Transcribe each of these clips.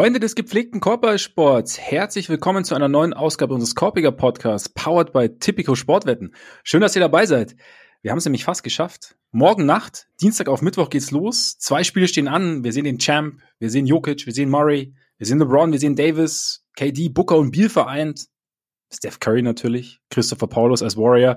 Freunde des gepflegten Korbballsports, herzlich willkommen zu einer neuen Ausgabe unseres Korpiger Podcasts, powered by Tipico Sportwetten. Schön, dass ihr dabei seid. Wir haben es nämlich fast geschafft. Morgen Nacht, Dienstag auf Mittwoch geht's los. Zwei Spiele stehen an. Wir sehen den Champ, wir sehen Jokic, wir sehen Murray, wir sehen LeBron, wir sehen Davis, KD, Booker und Beal vereint. Steph Curry natürlich, Christopher Paulus als Warrior.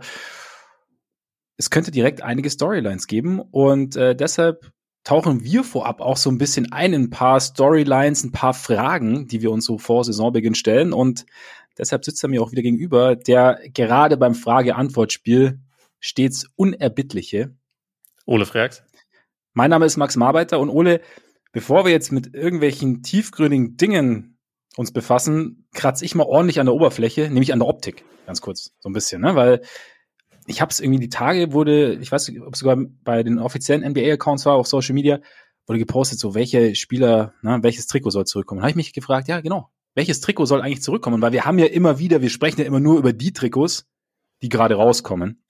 Es könnte direkt einige Storylines geben und äh, deshalb tauchen wir vorab auch so ein bisschen ein in ein paar Storylines, ein paar Fragen, die wir uns so vor Saisonbeginn stellen. Und deshalb sitzt er mir auch wieder gegenüber, der gerade beim Frage-Antwort-Spiel stets unerbittliche. Ole Frags. Mein Name ist Max Marbeiter und Ole, bevor wir jetzt mit irgendwelchen tiefgründigen Dingen uns befassen, kratze ich mal ordentlich an der Oberfläche, nämlich an der Optik, ganz kurz, so ein bisschen, ne? Weil ich habe es irgendwie die Tage wurde, ich weiß nicht, ob sogar bei den offiziellen NBA-Accounts war auf Social Media, wurde gepostet, so welche Spieler, ne, welches Trikot soll zurückkommen. Da habe ich mich gefragt, ja genau, welches Trikot soll eigentlich zurückkommen? Weil wir haben ja immer wieder, wir sprechen ja immer nur über die Trikots, die gerade rauskommen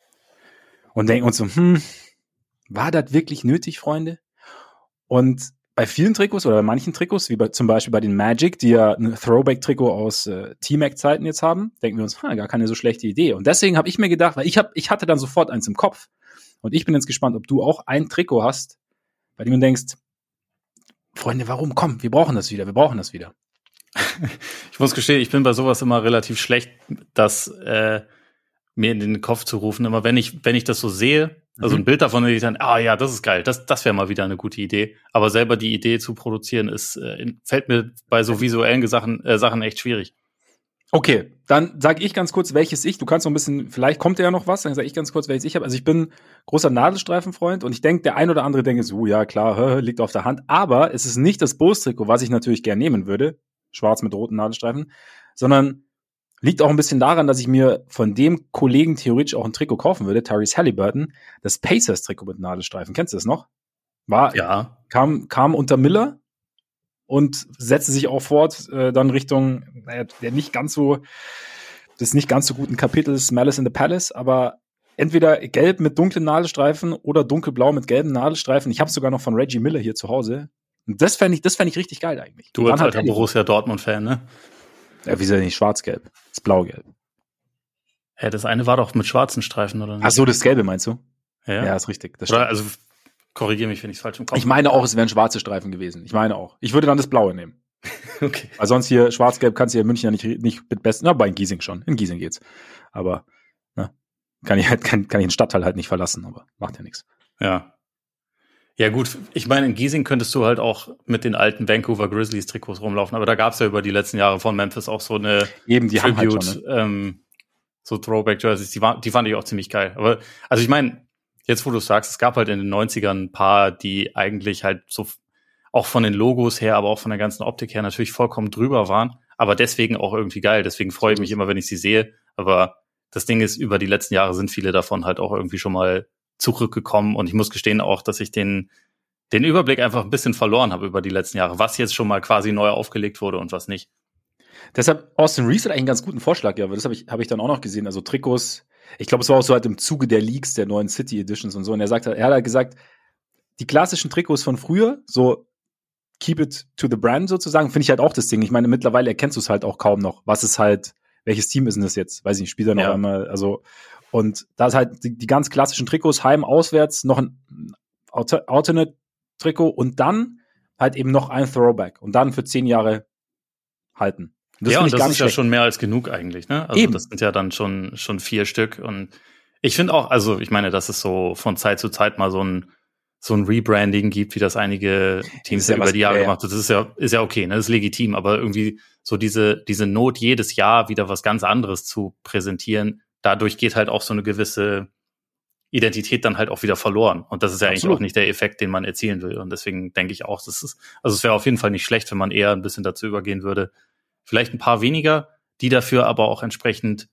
und denken uns so, hm, war das wirklich nötig, Freunde? Und bei vielen Trikots oder bei manchen Trikots, wie bei, zum Beispiel bei den Magic, die ja ein Throwback-Trikot aus äh, T-Mac-Zeiten jetzt haben, denken wir uns, ha, gar keine so schlechte Idee. Und deswegen habe ich mir gedacht, weil ich hab, ich hatte dann sofort eins im Kopf. Und ich bin jetzt gespannt, ob du auch ein Trikot hast, bei dem du denkst, Freunde, warum? Komm, wir brauchen das wieder, wir brauchen das wieder. Ich muss gestehen, ich bin bei sowas immer relativ schlecht, das äh, mir in den Kopf zu rufen. Immer wenn ich, wenn ich das so sehe, also mhm. ein Bild davon, ich dann, ah ja, das ist geil, das, das wäre mal wieder eine gute Idee. Aber selber die Idee zu produzieren, ist, äh, fällt mir bei so visuellen Sachen, äh, Sachen echt schwierig. Okay, dann sage ich ganz kurz, welches ich. Du kannst noch ein bisschen, vielleicht kommt ja noch was, dann sage ich ganz kurz, welches ich habe. Also ich bin großer Nadelstreifenfreund und ich denke, der ein oder andere denkt so, ja klar, liegt auf der Hand. Aber es ist nicht das Bulls-Trikot, was ich natürlich gerne nehmen würde, schwarz mit roten Nadelstreifen, sondern Liegt auch ein bisschen daran, dass ich mir von dem Kollegen theoretisch auch ein Trikot kaufen würde, Tyrese Halliburton, das Pacers-Trikot mit Nadelstreifen. Kennst du das noch? War, ja. kam, kam unter Miller und setzte sich auch fort, äh, dann Richtung, naja, der nicht ganz so, des nicht ganz so guten Kapitels Malice in the Palace, aber entweder gelb mit dunklen Nadelstreifen oder dunkelblau mit gelben Nadelstreifen. Ich habe sogar noch von Reggie Miller hier zu Hause. Und das fände ich, das fände ich richtig geil eigentlich. Du als alter Borussia Dortmund-Fan, ne? Ja, wieso nicht schwarz-gelb? Das blau-gelb. Ja, das eine war doch mit schwarzen Streifen, oder nicht? Ach so, das Gelbe meinst du? Ja, ja ist richtig. Das oder, also, korrigiere mich, wenn ich es falsch im Kopf Ich meine auch, es wären schwarze Streifen gewesen. Ich meine auch. Ich würde dann das Blaue nehmen. okay. Weil sonst hier schwarz-gelb kannst du hier in München ja nicht, nicht mit besten, na, bei Giesing schon. In Giesing geht's. Aber, ne, kann ich halt, kann, kann ich den Stadtteil halt nicht verlassen, aber macht ja nichts. Ja. Ja gut, ich meine, in Giesing könntest du halt auch mit den alten Vancouver Grizzlies Trikots rumlaufen, aber da gab es ja über die letzten Jahre von Memphis auch so eine Eben, die Tribute, haben halt schon, ne? ähm, so Throwback Jerseys, die, war, die fand ich auch ziemlich geil. Aber also ich meine, jetzt wo du sagst, es gab halt in den 90ern ein paar, die eigentlich halt so auch von den Logos her, aber auch von der ganzen Optik her natürlich vollkommen drüber waren, aber deswegen auch irgendwie geil. Deswegen freue ich mich immer, wenn ich sie sehe. Aber das Ding ist, über die letzten Jahre sind viele davon halt auch irgendwie schon mal zurückgekommen und ich muss gestehen auch, dass ich den, den Überblick einfach ein bisschen verloren habe über die letzten Jahre, was jetzt schon mal quasi neu aufgelegt wurde und was nicht. Deshalb, Austin Reese hat eigentlich einen ganz guten Vorschlag, ja, aber das habe ich, hab ich dann auch noch gesehen. Also Trikots, ich glaube, es war auch so halt im Zuge der Leaks, der neuen City Editions und so. Und er sagt, er hat halt gesagt, die klassischen Trikots von früher, so keep it to the brand sozusagen, finde ich halt auch das Ding. Ich meine, mittlerweile erkennst du es halt auch kaum noch. Was ist halt, welches Team ist denn das jetzt? Weiß ich nicht, spielt er noch ja. einmal, also und da ist halt die, die ganz klassischen Trikots, heim, auswärts, noch ein Alternate-Trikot und dann halt eben noch ein Throwback und dann für zehn Jahre halten. Und das ja, und das ist schlecht. ja schon mehr als genug eigentlich, ne? Also eben. das sind ja dann schon, schon vier Stück und ich finde auch, also ich meine, dass es so von Zeit zu Zeit mal so ein so ein Rebranding gibt, wie das einige Teams ja über die Jahre ja, gemacht haben. Das ist ja, ist ja okay, ne? Das ist legitim, aber irgendwie so diese, diese Not, jedes Jahr wieder was ganz anderes zu präsentieren, dadurch geht halt auch so eine gewisse Identität dann halt auch wieder verloren. Und das ist ja Absolut. eigentlich auch nicht der Effekt, den man erzielen will. Und deswegen denke ich auch, das ist, also es wäre auf jeden Fall nicht schlecht, wenn man eher ein bisschen dazu übergehen würde. Vielleicht ein paar weniger, die dafür aber auch entsprechend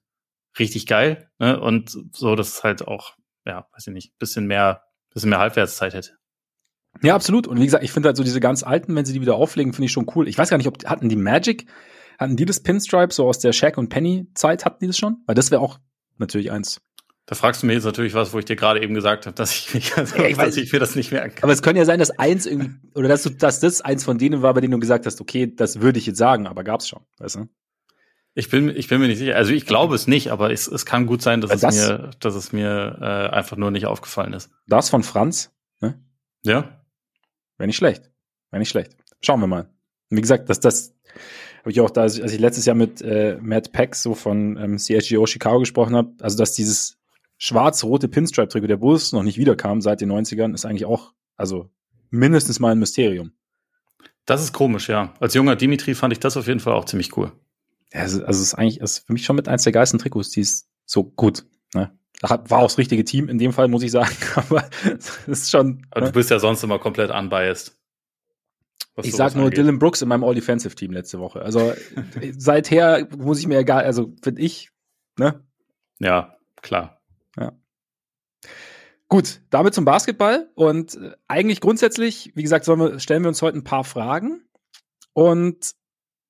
richtig geil. Ne? Und so, dass es halt auch, ja, weiß ich nicht, bisschen mehr, bisschen mehr Halbwertszeit hätte. Ja, absolut. Und wie gesagt, ich finde halt so diese ganz alten, wenn sie die wieder auflegen, finde ich schon cool. Ich weiß gar nicht, ob hatten die Magic, hatten die das Pinstripe so aus der Shaq und Penny Zeit, hatten die das schon? Weil das wäre auch natürlich eins. Da fragst du mir jetzt natürlich was, wo ich dir gerade eben gesagt habe, dass ich, mich, also, ja, ich, dass ich mir das nicht merken kann. Aber es könnte ja sein, dass eins irgendwie, oder dass du, dass das eins von denen war, bei denen du gesagt hast, okay, das würde ich jetzt sagen, aber gab's schon, weißt du? Ich bin, ich bin mir nicht sicher. Also ich glaube es nicht, aber es, es kann gut sein, dass das, es mir, dass es mir äh, einfach nur nicht aufgefallen ist. Das von Franz, ne? Ja. Wäre nicht schlecht. Wäre nicht schlecht. Schauen wir mal. Und wie gesagt, dass das habe ich auch da, als ich letztes Jahr mit äh, Matt Peck so von ähm, CSGO Chicago gesprochen habe, also dass dieses schwarz-rote Pinstripe-Trikot der Bulls noch nicht wiederkam seit den 90ern, ist eigentlich auch, also mindestens mal ein Mysterium. Das ist komisch, ja. Als junger Dimitri fand ich das auf jeden Fall auch ziemlich cool. Ja, also, also es ist eigentlich ist für mich schon mit eins der geilsten Trikots, die ist so gut. Ne? War auch das richtige Team in dem Fall, muss ich sagen. Aber es ist schon. Aber ne? du bist ja sonst immer komplett unbiased. Ich sag nur angeht. Dylan Brooks in meinem All-Defensive-Team letzte Woche. Also seither muss ich mir egal, also finde ich, ne? Ja, klar. Ja. Gut, damit zum Basketball. Und äh, eigentlich grundsätzlich, wie gesagt, wir, stellen wir uns heute ein paar Fragen. Und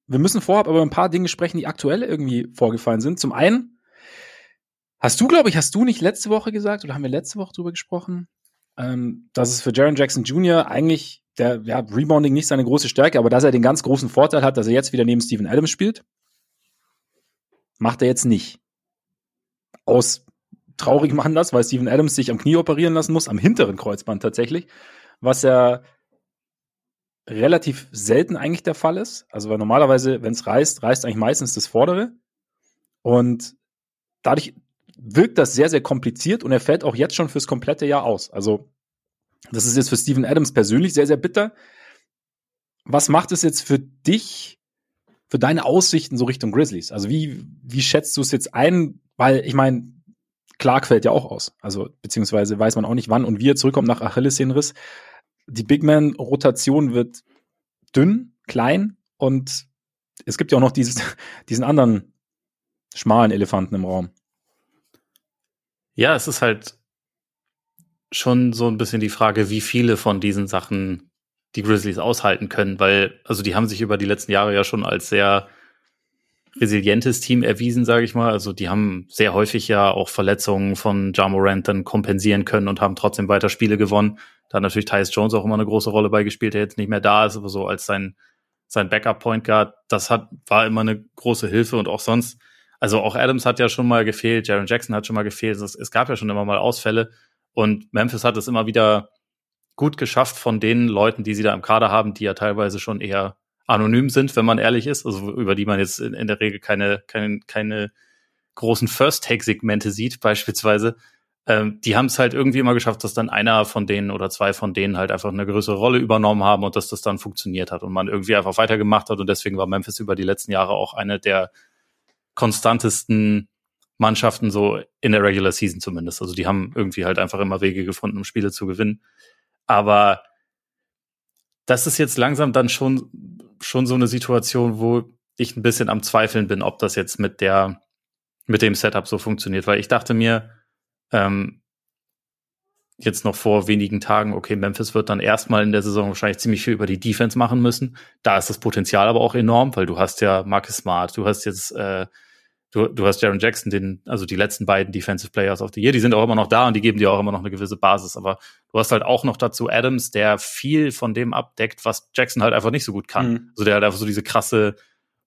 wir müssen vorab aber ein paar Dinge sprechen, die aktuell irgendwie vorgefallen sind. Zum einen, hast du, glaube ich, hast du nicht letzte Woche gesagt, oder haben wir letzte Woche drüber gesprochen, ähm, dass es für Jaron Jackson Jr. eigentlich der, ja, Rebounding nicht seine große Stärke, aber dass er den ganz großen Vorteil hat, dass er jetzt wieder neben Steven Adams spielt, macht er jetzt nicht. Aus traurigem Anlass, weil Steven Adams sich am Knie operieren lassen muss, am hinteren Kreuzband tatsächlich, was er relativ selten eigentlich der Fall ist. Also weil normalerweise, wenn es reißt, reißt eigentlich meistens das Vordere. Und dadurch wirkt das sehr, sehr kompliziert und er fällt auch jetzt schon fürs komplette Jahr aus. Also das ist jetzt für Steven Adams persönlich sehr, sehr bitter. Was macht es jetzt für dich, für deine Aussichten so Richtung Grizzlies? Also wie, wie schätzt du es jetzt ein? Weil ich meine, Clark fällt ja auch aus. Also beziehungsweise weiß man auch nicht, wann und wie er zurückkommt nach Achillessehnenriss die Big Man-Rotation wird dünn, klein und es gibt ja auch noch dieses, diesen anderen schmalen Elefanten im Raum. Ja, es ist halt schon so ein bisschen die Frage, wie viele von diesen Sachen die Grizzlies aushalten können, weil, also die haben sich über die letzten Jahre ja schon als sehr resilientes Team erwiesen, sage ich mal. Also die haben sehr häufig ja auch Verletzungen von Jamorant dann kompensieren können und haben trotzdem weiter Spiele gewonnen. Da hat natürlich Tyus Jones auch immer eine große Rolle beigespielt, der jetzt nicht mehr da ist, aber so als sein, sein Backup-Point Guard, das hat, war immer eine große Hilfe und auch sonst, also auch Adams hat ja schon mal gefehlt, Jaron Jackson hat schon mal gefehlt, es, es gab ja schon immer mal Ausfälle und Memphis hat es immer wieder gut geschafft von den Leuten, die sie da im Kader haben, die ja teilweise schon eher anonym sind, wenn man ehrlich ist, also über die man jetzt in, in der Regel keine, keine, keine großen First-Take-Segmente sieht, beispielsweise, ähm, die haben es halt irgendwie immer geschafft, dass dann einer von denen oder zwei von denen halt einfach eine größere Rolle übernommen haben und dass das dann funktioniert hat und man irgendwie einfach weitergemacht hat. Und deswegen war Memphis über die letzten Jahre auch eine der konstantesten Mannschaften so in der Regular Season zumindest. Also die haben irgendwie halt einfach immer Wege gefunden, um Spiele zu gewinnen. Aber das ist jetzt langsam dann schon, schon so eine Situation, wo ich ein bisschen am Zweifeln bin, ob das jetzt mit der, mit dem Setup so funktioniert, weil ich dachte mir, ähm, jetzt noch vor wenigen Tagen, okay, Memphis wird dann erstmal in der Saison wahrscheinlich ziemlich viel über die Defense machen müssen. Da ist das Potenzial aber auch enorm, weil du hast ja Marcus Smart, du hast jetzt, äh, du, du hast Jaron Jackson, den, also die letzten beiden Defensive Players of the Year, die sind auch immer noch da und die geben dir auch immer noch eine gewisse Basis. Aber du hast halt auch noch dazu Adams, der viel von dem abdeckt, was Jackson halt einfach nicht so gut kann. Mhm. Also der halt einfach so diese krasse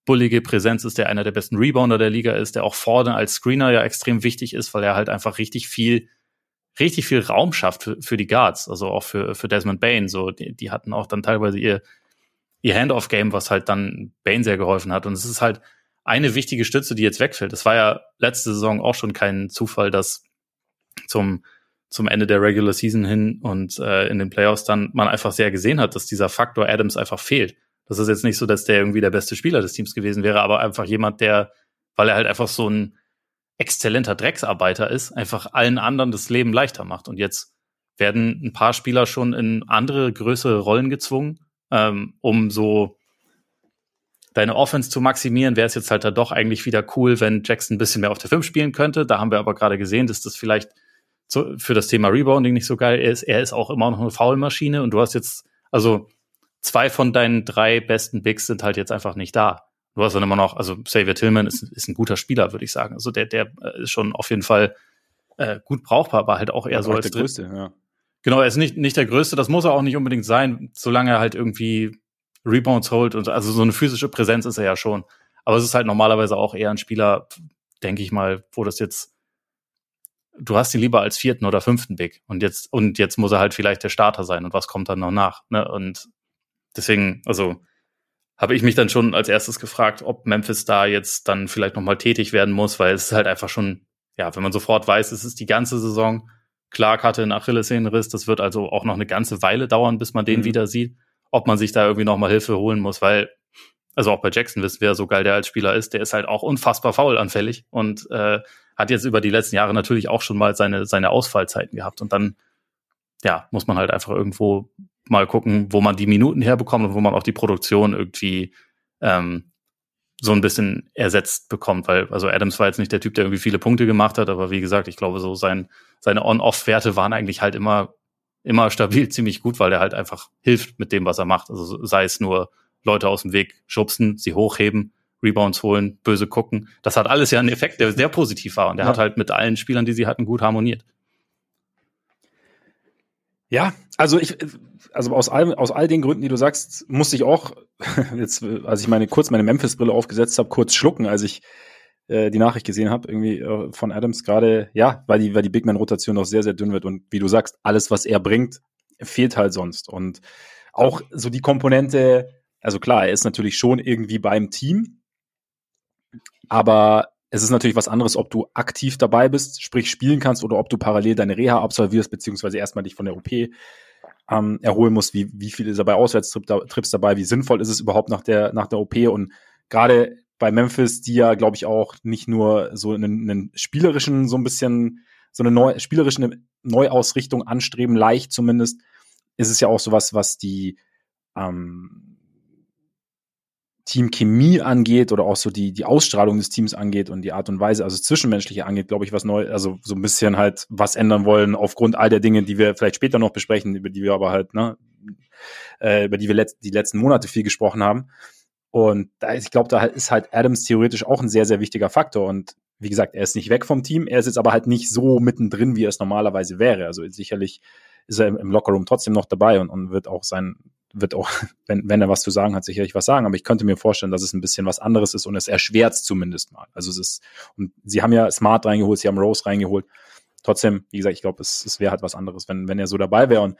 bullige Präsenz ist, der einer der besten Rebounder der Liga ist, der auch vorne als Screener ja extrem wichtig ist, weil er halt einfach richtig viel, richtig viel Raum schafft für, für die Guards, also auch für, für Desmond Bain. So, die, die hatten auch dann teilweise ihr, ihr Handoff-Game, was halt dann Bain sehr geholfen hat. Und es ist halt eine wichtige Stütze, die jetzt wegfällt. Es war ja letzte Saison auch schon kein Zufall, dass zum, zum Ende der Regular Season hin und äh, in den Playoffs dann man einfach sehr gesehen hat, dass dieser Faktor Adams einfach fehlt. Das ist jetzt nicht so, dass der irgendwie der beste Spieler des Teams gewesen wäre, aber einfach jemand, der, weil er halt einfach so ein exzellenter Drecksarbeiter ist, einfach allen anderen das Leben leichter macht. Und jetzt werden ein paar Spieler schon in andere, größere Rollen gezwungen, ähm, um so deine Offense zu maximieren, wäre es jetzt halt da doch eigentlich wieder cool, wenn Jackson ein bisschen mehr auf der 5 spielen könnte. Da haben wir aber gerade gesehen, dass das vielleicht so für das Thema Rebounding nicht so geil ist. Er ist auch immer noch eine Foulmaschine und du hast jetzt, also zwei von deinen drei besten Bigs sind halt jetzt einfach nicht da. Du hast dann immer noch, also Xavier Tillman ist, ist ein guter Spieler, würde ich sagen. Also der, der ist schon auf jeden Fall äh, gut brauchbar, aber halt auch eher aber so als der Größte, ja. Genau, er ist nicht, nicht der Größte, das muss er auch nicht unbedingt sein, solange er halt irgendwie Rebounds holt und also so eine physische Präsenz ist er ja schon. Aber es ist halt normalerweise auch eher ein Spieler, denke ich mal, wo das jetzt, du hast ihn lieber als vierten oder fünften Big und jetzt, und jetzt muss er halt vielleicht der Starter sein und was kommt dann noch nach, ne? Und deswegen, also, habe ich mich dann schon als erstes gefragt, ob Memphis da jetzt dann vielleicht nochmal tätig werden muss, weil es ist halt einfach schon, ja, wenn man sofort weiß, es ist die ganze Saison, Clark hatte einen Achillessehnenriss, das wird also auch noch eine ganze Weile dauern, bis man den mhm. wieder sieht, ob man sich da irgendwie nochmal Hilfe holen muss, weil, also auch bei Jackson wissen wir, so geil der als Spieler ist, der ist halt auch unfassbar faulanfällig und äh, hat jetzt über die letzten Jahre natürlich auch schon mal seine, seine Ausfallzeiten gehabt und dann, ja, muss man halt einfach irgendwo mal gucken, wo man die Minuten herbekommt und wo man auch die Produktion irgendwie ähm, so ein bisschen ersetzt bekommt, weil also Adams war jetzt nicht der Typ, der irgendwie viele Punkte gemacht hat, aber wie gesagt, ich glaube, so sein, seine On-Off-Werte waren eigentlich halt immer, immer stabil, ziemlich gut, weil er halt einfach hilft mit dem, was er macht. Also sei es nur Leute aus dem Weg schubsen, sie hochheben, Rebounds holen, böse gucken. Das hat alles ja einen Effekt, der sehr positiv war und der ja. hat halt mit allen Spielern, die sie hatten, gut harmoniert. Ja, also ich, also aus all, aus all den Gründen, die du sagst, musste ich auch jetzt, als ich meine kurz meine Memphis-Brille aufgesetzt habe, kurz schlucken, als ich äh, die Nachricht gesehen habe, irgendwie äh, von Adams gerade, ja, weil die, weil die Big Man-Rotation noch sehr, sehr dünn wird und wie du sagst, alles, was er bringt, fehlt halt sonst. Und auch so die Komponente, also klar, er ist natürlich schon irgendwie beim Team, aber es ist natürlich was anderes, ob du aktiv dabei bist, sprich spielen kannst, oder ob du parallel deine Reha absolvierst, beziehungsweise erstmal dich von der OP ähm, erholen musst. Wie, wie viel ist er bei Auswärtstrips dabei? Wie sinnvoll ist es überhaupt nach der, nach der OP? Und gerade bei Memphis, die ja, glaube ich, auch nicht nur so einen, einen spielerischen, so ein bisschen, so eine neu, spielerische Neuausrichtung anstreben, leicht zumindest, ist es ja auch sowas, was die ähm, Teamchemie angeht oder auch so die, die Ausstrahlung des Teams angeht und die Art und Weise, also Zwischenmenschliche angeht, glaube ich, was neu, also so ein bisschen halt was ändern wollen aufgrund all der Dinge, die wir vielleicht später noch besprechen, über die wir aber halt, ne, äh, über die wir letzt, die letzten Monate viel gesprochen haben. Und da ist, ich glaube, da ist halt Adams theoretisch auch ein sehr, sehr wichtiger Faktor. Und wie gesagt, er ist nicht weg vom Team, er ist jetzt aber halt nicht so mittendrin, wie er es normalerweise wäre. Also sicherlich ist er im Lockerroom trotzdem noch dabei und, und wird auch sein, wird auch, wenn, wenn er was zu sagen hat, sicherlich was sagen. Aber ich könnte mir vorstellen, dass es ein bisschen was anderes ist und es erschwert zumindest mal. Also es ist, und sie haben ja Smart reingeholt, sie haben Rose reingeholt. Trotzdem, wie gesagt, ich glaube, es, es wäre halt was anderes, wenn, wenn er so dabei wäre. Und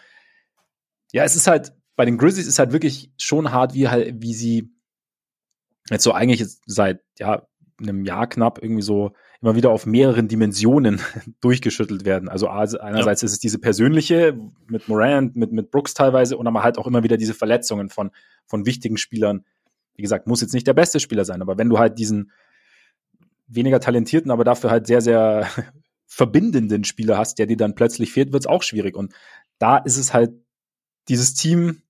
ja, es ist halt, bei den Grizzlies ist halt wirklich schon hart, wie halt, wie sie jetzt so eigentlich seit, ja, einem Jahr knapp irgendwie so immer wieder auf mehreren Dimensionen durchgeschüttelt werden. Also einerseits ja. ist es diese persönliche mit Morant, mit, mit Brooks teilweise und aber halt auch immer wieder diese Verletzungen von, von wichtigen Spielern. Wie gesagt, muss jetzt nicht der beste Spieler sein, aber wenn du halt diesen weniger talentierten, aber dafür halt sehr, sehr verbindenden Spieler hast, der dir dann plötzlich fehlt, wird es auch schwierig. Und da ist es halt dieses Team,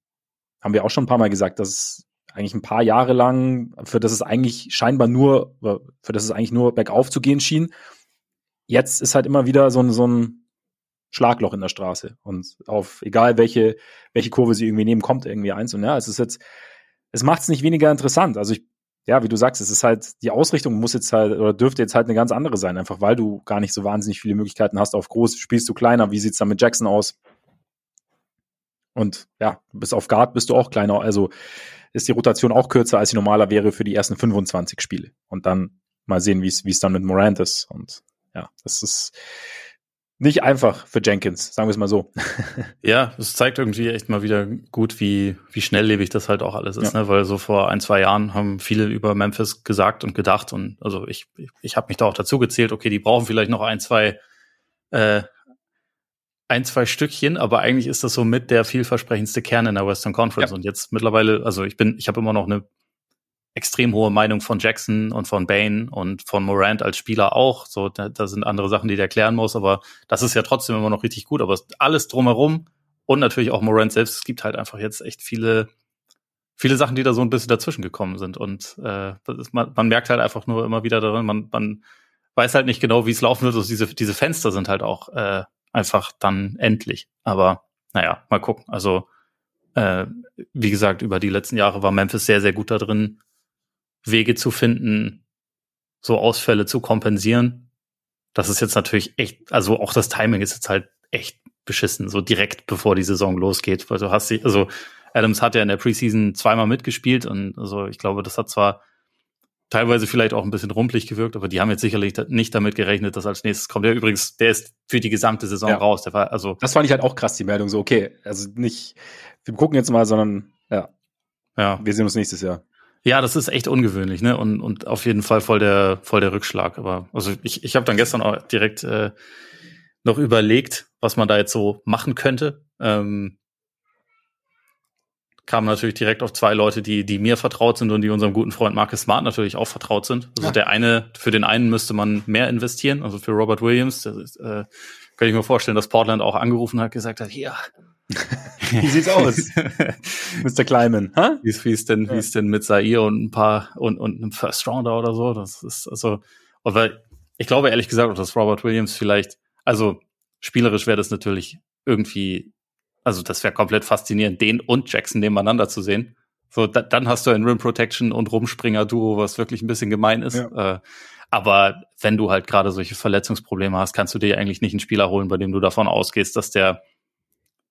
haben wir auch schon ein paar Mal gesagt, dass es eigentlich ein paar Jahre lang, für das es eigentlich scheinbar nur, für das es eigentlich nur bergauf zu gehen schien. Jetzt ist halt immer wieder so ein, so ein Schlagloch in der Straße. Und auf egal welche, welche Kurve sie irgendwie nehmen, kommt irgendwie eins. Und ja, es ist jetzt, es macht es nicht weniger interessant. Also ich, ja, wie du sagst, es ist halt, die Ausrichtung muss jetzt halt, oder dürfte jetzt halt eine ganz andere sein, einfach weil du gar nicht so wahnsinnig viele Möglichkeiten hast auf groß, spielst du kleiner, wie sieht's dann mit Jackson aus? Und ja, bis auf Guard bist du auch kleiner. Also ist die Rotation auch kürzer, als sie normaler wäre für die ersten 25 Spiele. Und dann mal sehen, wie es dann mit Morant ist. Und ja, das ist nicht einfach für Jenkins, sagen wir es mal so. ja, es zeigt irgendwie echt mal wieder gut, wie, wie schnelllebig das halt auch alles ist, ja. ne? Weil so vor ein, zwei Jahren haben viele über Memphis gesagt und gedacht und also ich, ich, ich habe mich da auch dazu gezählt, okay, die brauchen vielleicht noch ein, zwei äh, ein, zwei Stückchen, aber eigentlich ist das so mit der vielversprechendste Kern in der Western Conference. Ja. Und jetzt mittlerweile, also ich bin, ich habe immer noch eine extrem hohe Meinung von Jackson und von Bane und von Morant als Spieler auch. So, da, da sind andere Sachen, die der erklären muss, aber das ist ja trotzdem immer noch richtig gut. Aber alles drumherum und natürlich auch Morant selbst, es gibt halt einfach jetzt echt viele, viele Sachen, die da so ein bisschen dazwischen gekommen sind. Und äh, ist, man, man merkt halt einfach nur immer wieder darin, man, man weiß halt nicht genau, wie es laufen wird. Also diese, diese Fenster sind halt auch äh, einfach dann endlich. Aber naja, mal gucken. Also, äh, wie gesagt, über die letzten Jahre war Memphis sehr, sehr gut da drin, Wege zu finden, so Ausfälle zu kompensieren. das ist jetzt natürlich echt, also auch das Timing ist jetzt halt echt beschissen, so direkt bevor die Saison losgeht, weil du hast sie, also Adams hat ja in der Preseason zweimal mitgespielt und also ich glaube, das hat zwar teilweise vielleicht auch ein bisschen rumpelig gewirkt, aber die haben jetzt sicherlich nicht damit gerechnet, dass als nächstes kommt. Der übrigens, der ist für die gesamte Saison ja. raus. Der war also. Das fand ich halt auch krass, die Meldung. So, okay, also nicht, wir gucken jetzt mal, sondern ja. Ja. Wir sehen uns nächstes Jahr. Ja, das ist echt ungewöhnlich, ne? Und, und auf jeden Fall voll der, voll der Rückschlag. Aber also ich, ich habe dann gestern auch direkt äh, noch überlegt, was man da jetzt so machen könnte. Ähm, kam natürlich direkt auf zwei Leute, die, die mir vertraut sind und die unserem guten Freund Marcus Smart natürlich auch vertraut sind. Also ja. der eine, für den einen müsste man mehr investieren, also für Robert Williams, das ist, äh, kann ich mir vorstellen, dass Portland auch angerufen hat, gesagt hat, hier. wie sieht's aus? Mr. Kleiman, huh? Wie, wie ist denn, ja. wie ist denn mit Zaire und ein paar und, und einem First Rounder oder so? Das ist, also, aber ich glaube ehrlich gesagt, dass Robert Williams vielleicht, also spielerisch wäre das natürlich irgendwie also das wäre komplett faszinierend, den und Jackson nebeneinander zu sehen. So, da, dann hast du ein Rim Protection und Rumspringer-Duo, was wirklich ein bisschen gemein ist. Ja. Äh, aber wenn du halt gerade solche Verletzungsprobleme hast, kannst du dir eigentlich nicht einen Spieler holen, bei dem du davon ausgehst, dass der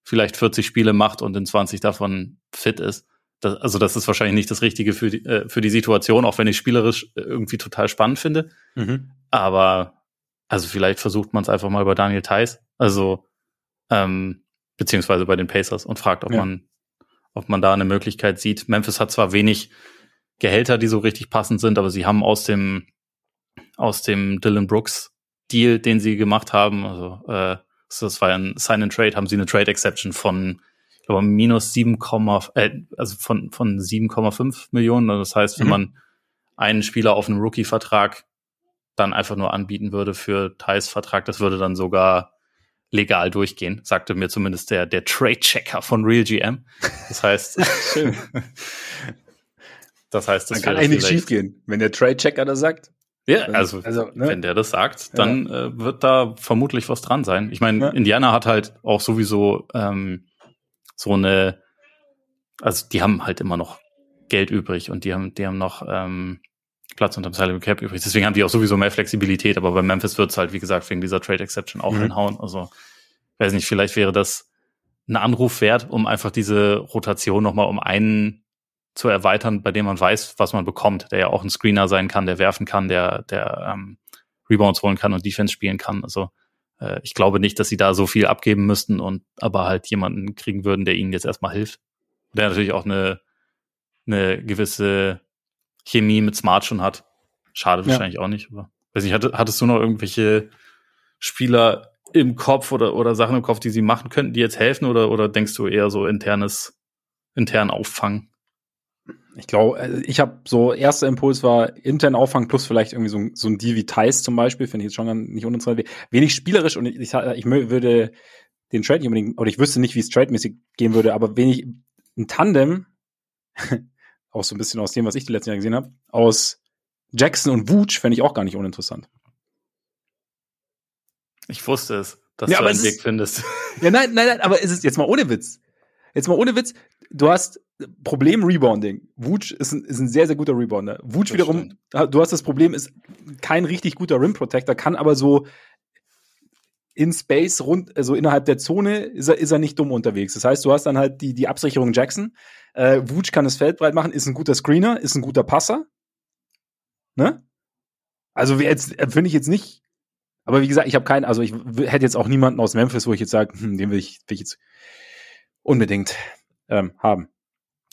vielleicht 40 Spiele macht und in 20 davon fit ist. Das, also das ist wahrscheinlich nicht das Richtige für die, äh, für die Situation, auch wenn ich spielerisch irgendwie total spannend finde. Mhm. Aber also vielleicht versucht man es einfach mal bei Daniel Theiss. Also ähm, beziehungsweise bei den Pacers und fragt, ob ja. man, ob man da eine Möglichkeit sieht. Memphis hat zwar wenig Gehälter, die so richtig passend sind, aber sie haben aus dem, aus dem Dylan Brooks Deal, den sie gemacht haben, also äh, das war ein Sign and Trade, haben sie eine Trade Exception von ich glaube, minus 7, äh, also von, von 7,5 Millionen. Also das heißt, wenn mhm. man einen Spieler auf einem Rookie-Vertrag dann einfach nur anbieten würde für Thais Vertrag, das würde dann sogar legal durchgehen, sagte mir zumindest der, der Trade-Checker von RealGM. Das heißt, das heißt, das kann eigentlich schief gehen, wenn der Trade-Checker das sagt. Ja, also, also ne? wenn der das sagt, dann ja. äh, wird da vermutlich was dran sein. Ich meine, ja. Indiana hat halt auch sowieso ähm, so eine, also die haben halt immer noch Geld übrig und die haben, die haben noch ähm, Platz unterm Salary Cap übrig. Deswegen haben die auch sowieso mehr Flexibilität, aber bei Memphis wird's halt, wie gesagt, wegen dieser Trade Exception auch mhm. hinhauen. Also, weiß nicht, vielleicht wäre das ein Anruf wert, um einfach diese Rotation nochmal um einen zu erweitern, bei dem man weiß, was man bekommt, der ja auch ein Screener sein kann, der werfen kann, der, der ähm, Rebounds holen kann und Defense spielen kann. Also äh, ich glaube nicht, dass sie da so viel abgeben müssten und aber halt jemanden kriegen würden, der ihnen jetzt erstmal hilft. Der natürlich auch eine, eine gewisse Chemie mit Smart schon hat. Schade ja. wahrscheinlich auch nicht, aber weiß nicht, hattest du noch irgendwelche Spieler im Kopf oder, oder Sachen im Kopf, die sie machen könnten, die jetzt helfen oder, oder denkst du eher so internes, intern auffangen? Ich glaube, äh, ich habe so, erster Impuls war intern auffangen plus vielleicht irgendwie so, so ein Deal wie Thais zum Beispiel, finde ich jetzt schon nicht uninteressant. Wenig spielerisch und ich, ich, ich würde den Trade nicht unbedingt, oder ich wüsste nicht, wie es trademäßig gehen würde, aber wenig, ein Tandem auch so ein bisschen aus dem, was ich die letzten Jahre gesehen habe, aus Jackson und Wooch fände ich auch gar nicht uninteressant. Ich wusste es, dass ja, du einen Weg findest. Ja, nein, nein, nein, aber es ist jetzt mal ohne Witz. Jetzt mal ohne Witz. Du hast Problem Rebounding. Wooch ist ein, ist ein sehr, sehr guter Rebounder. Wooch das wiederum, stimmt. du hast das Problem, ist kein richtig guter Rim Protector, kann aber so in Space rund, also innerhalb der Zone ist er, ist er nicht dumm unterwegs. Das heißt, du hast dann halt die, die Absicherung Jackson. Äh, Wutsch kann das Feld breit machen, ist ein guter Screener, ist ein guter Passer. Ne? Also jetzt äh, finde ich jetzt nicht. Aber wie gesagt, ich habe keinen, also ich hätte jetzt auch niemanden aus Memphis, wo ich jetzt sage, hm, den will ich, will ich jetzt unbedingt ähm, haben.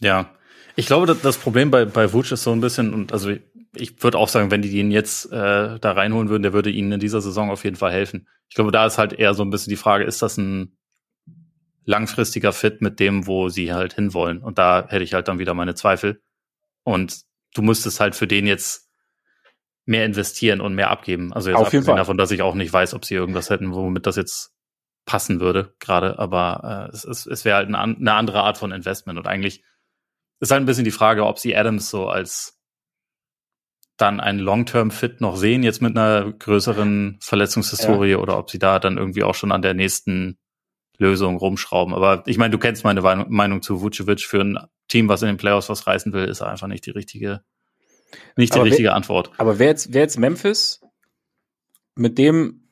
Ja, ich glaube, das Problem bei, bei Wutsch ist so ein bisschen, und also ich würde auch sagen, wenn die ihn jetzt äh, da reinholen würden, der würde ihnen in dieser Saison auf jeden Fall helfen. Ich glaube, da ist halt eher so ein bisschen die Frage, ist das ein langfristiger Fit mit dem, wo sie halt hinwollen? Und da hätte ich halt dann wieder meine Zweifel. Und du müsstest halt für den jetzt mehr investieren und mehr abgeben. Also jetzt auf jeden Fall. davon, dass ich auch nicht weiß, ob sie irgendwas hätten, womit das jetzt passen würde gerade. Aber äh, es, es, es wäre halt eine, eine andere Art von Investment. Und eigentlich ist halt ein bisschen die Frage, ob sie Adams so als dann einen Long-Term-Fit noch sehen, jetzt mit einer größeren Verletzungshistorie, ja. oder ob sie da dann irgendwie auch schon an der nächsten Lösung rumschrauben. Aber ich meine, du kennst meine Meinung zu Vucevic für ein Team, was in den Playoffs was reißen will, ist einfach nicht die richtige, nicht die aber richtige wer, Antwort. Aber wer jetzt, wer jetzt Memphis mit dem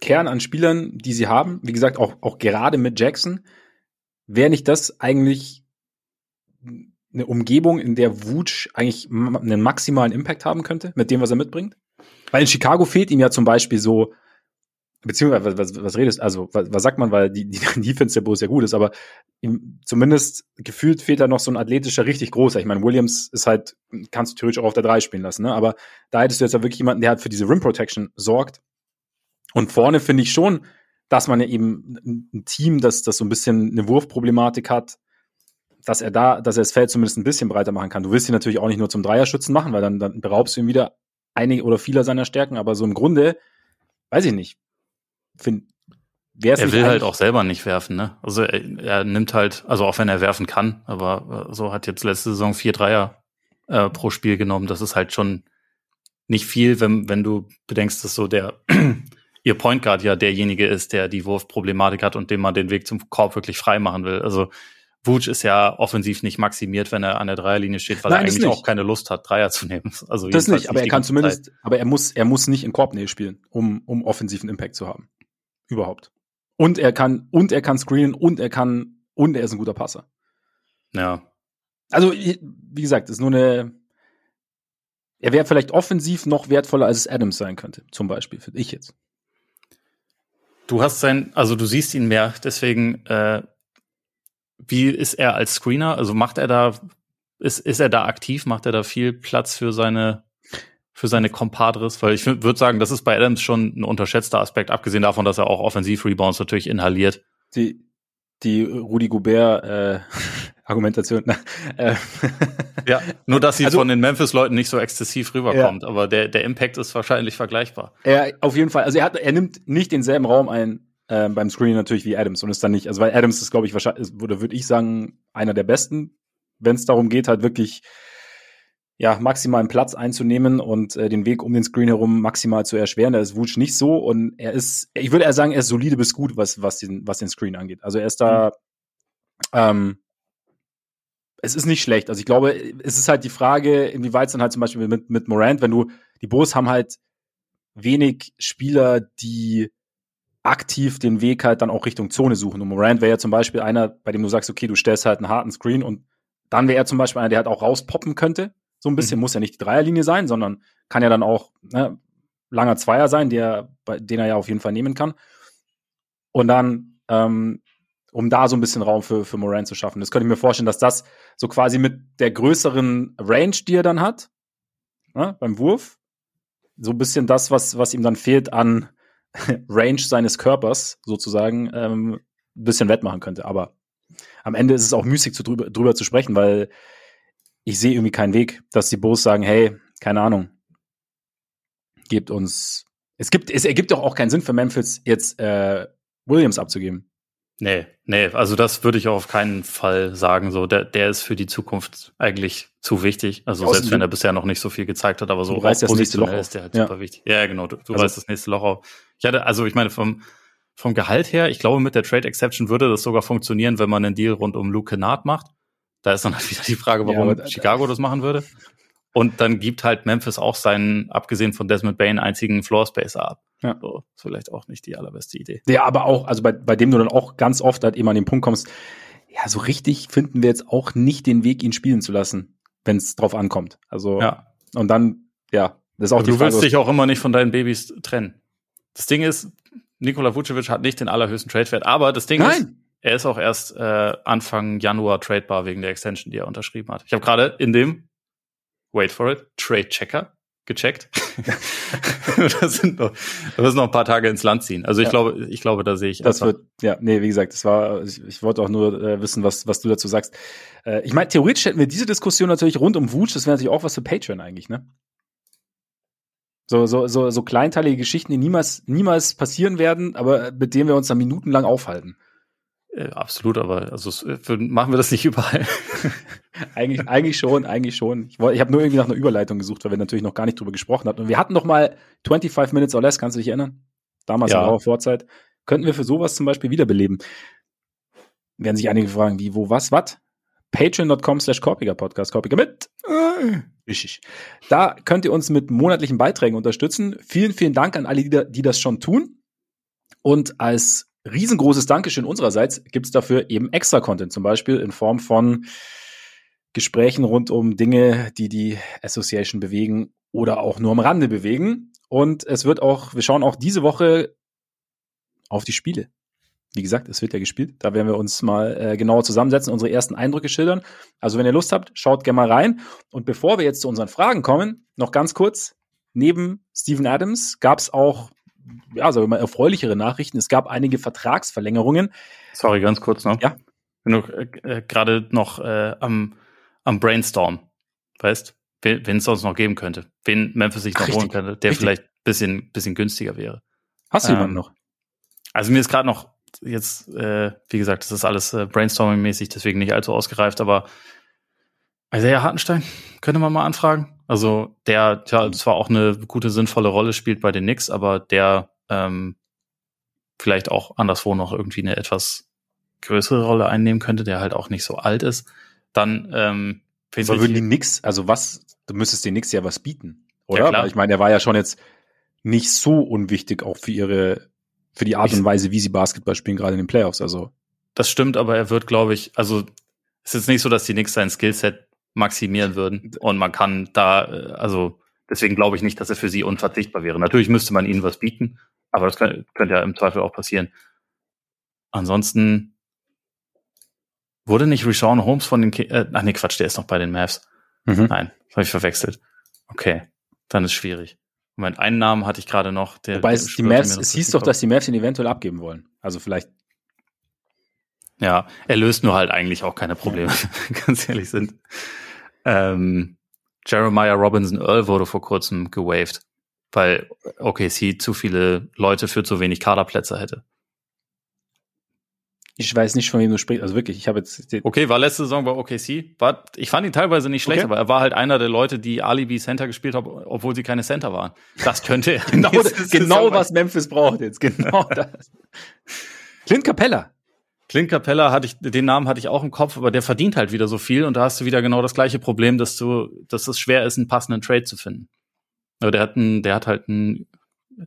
Kern an Spielern, die sie haben, wie gesagt, auch, auch gerade mit Jackson, wäre nicht das eigentlich eine Umgebung, in der Wutsch eigentlich einen maximalen Impact haben könnte, mit dem, was er mitbringt? Weil in Chicago fehlt ihm ja zum Beispiel so, beziehungsweise, was, was, redest, also, was, was sagt man, weil die, die Defense der Bulls ja gut ist, aber ihm zumindest gefühlt fehlt da noch so ein athletischer, richtig großer. Ich meine, Williams ist halt, kannst du theoretisch auch auf der 3 spielen lassen, ne? Aber da hättest du jetzt ja wirklich jemanden, der halt für diese Rim Protection sorgt. Und vorne finde ich schon, dass man ja eben ein Team, das, das so ein bisschen eine Wurfproblematik hat, dass er da, dass er das Feld zumindest ein bisschen breiter machen kann. Du willst ihn natürlich auch nicht nur zum Dreierschützen machen, weil dann, dann beraubst du ihm wieder einige oder viele seiner Stärken, aber so im Grunde, weiß ich nicht, find, er will halt auch selber nicht werfen, ne? Also er, er, nimmt halt, also auch wenn er werfen kann, aber äh, so hat jetzt letzte Saison vier Dreier äh, pro Spiel genommen. Das ist halt schon nicht viel, wenn, wenn du bedenkst, dass so der ihr Point Guard ja derjenige ist, der die Wurfproblematik hat und dem man den Weg zum Korb wirklich frei machen will. Also Vuce ist ja offensiv nicht maximiert, wenn er an der Dreierlinie steht, weil Nein, er eigentlich auch keine Lust hat, Dreier zu nehmen. Also das nicht, aber er kann zumindest, Zeit. aber er muss, er muss nicht in Korbnähe spielen, um, um offensiven Impact zu haben. Überhaupt. Und er kann, und er kann screenen und er kann, und er ist ein guter Passer. Ja. Also, wie gesagt, ist nur eine, er wäre vielleicht offensiv noch wertvoller, als es Adams sein könnte, zum Beispiel, finde ich jetzt. Du hast sein, also du siehst ihn mehr, deswegen, äh, wie ist er als Screener? Also macht er da, ist, ist er da aktiv? Macht er da viel Platz für seine, für seine Compadres? Weil ich würde sagen, das ist bei Adams schon ein unterschätzter Aspekt, abgesehen davon, dass er auch Offensiv-Rebounds natürlich inhaliert. Die, die Rudi Goubert, äh, Argumentation. äh. ja, nur dass sie also, von den Memphis-Leuten nicht so exzessiv rüberkommt, ja. aber der, der Impact ist wahrscheinlich vergleichbar. Ja, auf jeden Fall. Also er hat, er nimmt nicht denselben Raum ein äh, beim Screening natürlich wie Adams und ist dann nicht, also weil Adams ist, glaube ich, wahrscheinlich, oder würde ich sagen, einer der besten, wenn es darum geht, halt wirklich ja, maximalen Platz einzunehmen und äh, den Weg um den Screen herum maximal zu erschweren. Da ist Wutsch nicht so und er ist, ich würde eher sagen, er ist solide bis gut, was, was, den, was den Screen angeht. Also er ist da, mhm. ähm, es ist nicht schlecht. Also ich glaube, es ist halt die Frage, inwieweit es dann halt zum Beispiel mit, mit Morant, wenn du, die Bulls haben halt wenig Spieler, die aktiv den Weg halt dann auch Richtung Zone suchen. Und Morant wäre ja zum Beispiel einer, bei dem du sagst, okay, du stellst halt einen harten Screen und dann wäre er zum Beispiel einer, der halt auch rauspoppen könnte. So ein bisschen mhm. muss ja nicht die Dreierlinie sein, sondern kann ja dann auch ne, langer Zweier sein, der, den er ja auf jeden Fall nehmen kann. Und dann, ähm, um da so ein bisschen Raum für, für Morant zu schaffen. Das könnte ich mir vorstellen, dass das so quasi mit der größeren Range, die er dann hat, ne, beim Wurf, so ein bisschen das, was, was ihm dann fehlt an Range seines Körpers sozusagen ähm, ein bisschen wettmachen könnte. Aber am Ende ist es auch müßig, zu drüber, drüber zu sprechen, weil ich sehe irgendwie keinen Weg, dass die Bulls sagen, hey, keine Ahnung, gebt uns. Es gibt, es ergibt doch auch keinen Sinn für Memphis, jetzt äh, Williams abzugeben. Nee, nee, also das würde ich auch auf keinen Fall sagen. So, der, der ist für die Zukunft eigentlich zu wichtig. Also Außen selbst wenn er bisher noch nicht so viel gezeigt hat, aber so du weißt das nächste Loch ist der halt ja. super wichtig. Ja, genau. Du, du also, weißt das nächste Loch auf. Ich hatte, also ich meine, vom, vom Gehalt her, ich glaube, mit der Trade Exception würde das sogar funktionieren, wenn man einen Deal rund um Luke Kennard macht. Da ist dann halt wieder die Frage, warum ja, Chicago das machen würde. Und dann gibt halt Memphis auch seinen, abgesehen von Desmond Bain, einzigen Floor Spacer ab. Ja. So, ist vielleicht auch nicht die allerbeste Idee. Ja, aber auch, also bei, bei dem du dann auch ganz oft halt eben an den Punkt kommst, ja, so richtig finden wir jetzt auch nicht den Weg, ihn spielen zu lassen, wenn es drauf ankommt. Also, ja. und dann, ja, das ist auch aber die Du Frage, willst dich auch immer nicht von deinen Babys trennen. Das Ding ist, Nikola Vucevic hat nicht den allerhöchsten Trade-Wert, aber das Ding Nein. ist, er ist auch erst äh, Anfang Januar tradebar wegen der Extension, die er unterschrieben hat. Ich habe gerade in dem, wait for it, Trade Checker gecheckt. da sind noch, da müssen noch ein paar Tage ins Land ziehen. Also ich ja. glaube, ich glaube, da sehe ich. Das wird, ja, nee, wie gesagt, das war, ich, ich wollte auch nur äh, wissen, was, was du dazu sagst. Äh, ich meine, theoretisch hätten wir diese Diskussion natürlich rund um Wutsch, das wäre natürlich auch was für Patreon eigentlich, ne? So, so, so, so kleinteilige Geschichten, die niemals, niemals passieren werden, aber mit denen wir uns dann minutenlang aufhalten. Äh, absolut, aber also für, machen wir das nicht überall. eigentlich, eigentlich schon, eigentlich schon. Ich, ich habe nur irgendwie nach einer Überleitung gesucht, weil wir natürlich noch gar nicht drüber gesprochen hatten. Und wir hatten noch mal 25 Minutes or Less, kannst du dich erinnern? Damals ja. in der Vorzeit. Könnten wir für sowas zum Beispiel wiederbeleben? Werden sich einige fragen, wie, wo, was, was? Patreon.com slash Korpiger Podcast, Korpiger mit. Richtig. Da könnt ihr uns mit monatlichen Beiträgen unterstützen. Vielen, vielen Dank an alle, die, die das schon tun. Und als riesengroßes Dankeschön unsererseits gibt es dafür eben extra Content, zum Beispiel in Form von Gesprächen rund um Dinge, die die Association bewegen oder auch nur am Rande bewegen. Und es wird auch, wir schauen auch diese Woche auf die Spiele. Wie gesagt, es wird ja gespielt. Da werden wir uns mal äh, genauer zusammensetzen, unsere ersten Eindrücke schildern. Also wenn ihr Lust habt, schaut gerne mal rein. Und bevor wir jetzt zu unseren Fragen kommen, noch ganz kurz. Neben Steven Adams gab es auch, ja, sagen wir mal, erfreulichere Nachrichten. Es gab einige Vertragsverlängerungen. Sorry, ganz kurz noch. Ja. Bin noch äh, äh gerade noch äh, am, am Brainstorm. Weißt, wen es sonst noch geben könnte. Wen Memphis sich noch Ach, holen könnte, der richtig. vielleicht ein bisschen, bisschen günstiger wäre. Hast du ähm, jemanden noch? Also mir ist gerade noch jetzt, äh, wie gesagt, das ist alles äh, Brainstorming-mäßig, deswegen nicht allzu ausgereift, aber Isaiah Hartenstein könnte man mal anfragen. Also der ja zwar auch eine gute, sinnvolle Rolle spielt bei den Knicks, aber der ähm, vielleicht auch anderswo noch irgendwie eine etwas größere Rolle einnehmen könnte, der halt auch nicht so alt ist. Dann ähm, aber würden die Knicks, also was, du müsstest den Knicks ja was bieten, oder? Ja, klar. ich meine, der war ja schon jetzt nicht so unwichtig auch für ihre für die Art und Weise, wie sie Basketball spielen, gerade in den Playoffs. Also das stimmt, aber er wird, glaube ich, also es ist jetzt nicht so, dass die Knicks sein Skillset maximieren würden und man kann da, äh, also deswegen glaube ich nicht, dass er für sie unverzichtbar wäre. Natürlich müsste man ihnen was bieten, aber das könnte, könnte ja im Zweifel auch passieren. Ansonsten wurde nicht Rashawn Holmes von den, Ki äh, ach nee, Quatsch, der ist noch bei den Mavs. Mhm. Nein, habe ich verwechselt. Okay, dann ist schwierig. Moment, einen Namen hatte ich gerade noch. Der, Wobei es, die Mavs, es hieß doch, dass die Mavs ihn eventuell abgeben wollen. Also vielleicht. Ja, er löst nur halt eigentlich auch keine Probleme, ja. ganz ehrlich sind. Ähm, Jeremiah Robinson Earl wurde vor kurzem gewaved, weil OKC zu viele Leute für zu wenig Kaderplätze hätte. Ich weiß nicht, von wem du sprichst. Also wirklich, ich habe jetzt. Okay, war letzte Saison bei OKC. War, ich fand ihn teilweise nicht schlecht, okay. aber er war halt einer der Leute, die Alibi Center gespielt haben, obwohl sie keine Center waren. Das könnte er. genau, genau was Memphis braucht jetzt. Genau das. Clint Capella. Clint Capella hatte ich, den Namen hatte ich auch im Kopf, aber der verdient halt wieder so viel und da hast du wieder genau das gleiche Problem, dass du, dass es schwer ist, einen passenden Trade zu finden. Aber der hat einen, der hat halt einen,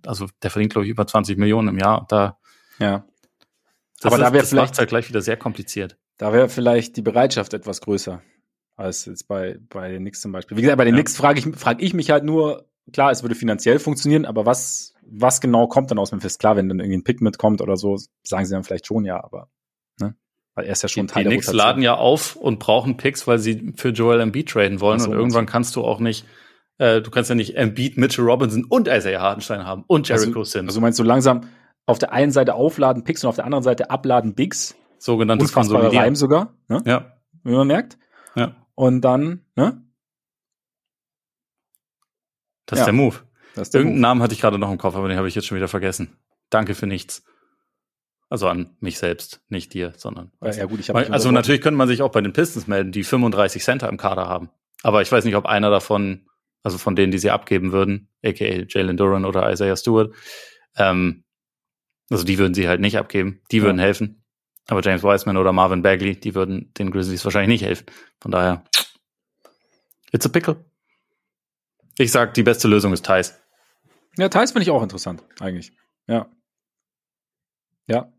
also der verdient glaube ich über 20 Millionen im Jahr. Da ja. Aber ist, da wäre vielleicht halt gleich wieder sehr kompliziert. Da wäre vielleicht die Bereitschaft etwas größer als jetzt bei bei den Knicks zum Beispiel. Wie gesagt, bei den ja. Knicks frage ich frage ich mich halt nur. Klar, es würde finanziell funktionieren, aber was was genau kommt dann aus Memphis? Klar, wenn dann irgendwie ein Pick mitkommt oder so, sagen sie dann vielleicht schon ja, aber? Weil er ist ja schon die, Teil die Knicks laden ja auf und brauchen Picks, weil sie für Joel Embiid traden wollen so, und irgendwann so. kannst du auch nicht äh, du kannst ja nicht Embiid, Mitchell Robinson und Isaiah Hartenstein haben und Jericho also, Sims. Also meinst du langsam auf der einen Seite aufladen Picks und auf der anderen Seite abladen Bigs. Sogenanntes Konsolidieren. Reim sogar. Ne? Ja. Wie man merkt. Ja. Und dann, ne? Das ja. ist der Move. Ist der Irgendeinen Move. Namen hatte ich gerade noch im Kopf, aber den habe ich jetzt schon wieder vergessen. Danke für nichts. Also an mich selbst, nicht dir, sondern. Ja, ja gut, ich habe. Also natürlich könnte man sich auch bei den Pistons melden, die 35 Center im Kader haben. Aber ich weiß nicht, ob einer davon, also von denen, die sie abgeben würden, aka Jalen Duran oder Isaiah Stewart, ähm, also die würden sie halt nicht abgeben. Die würden helfen. Aber James Wiseman oder Marvin Bagley, die würden den Grizzlies wahrscheinlich nicht helfen. Von daher, it's a pickle. Ich sag, die beste Lösung ist Thais. Ja, Thais finde ich auch interessant, eigentlich. Ja. Ja.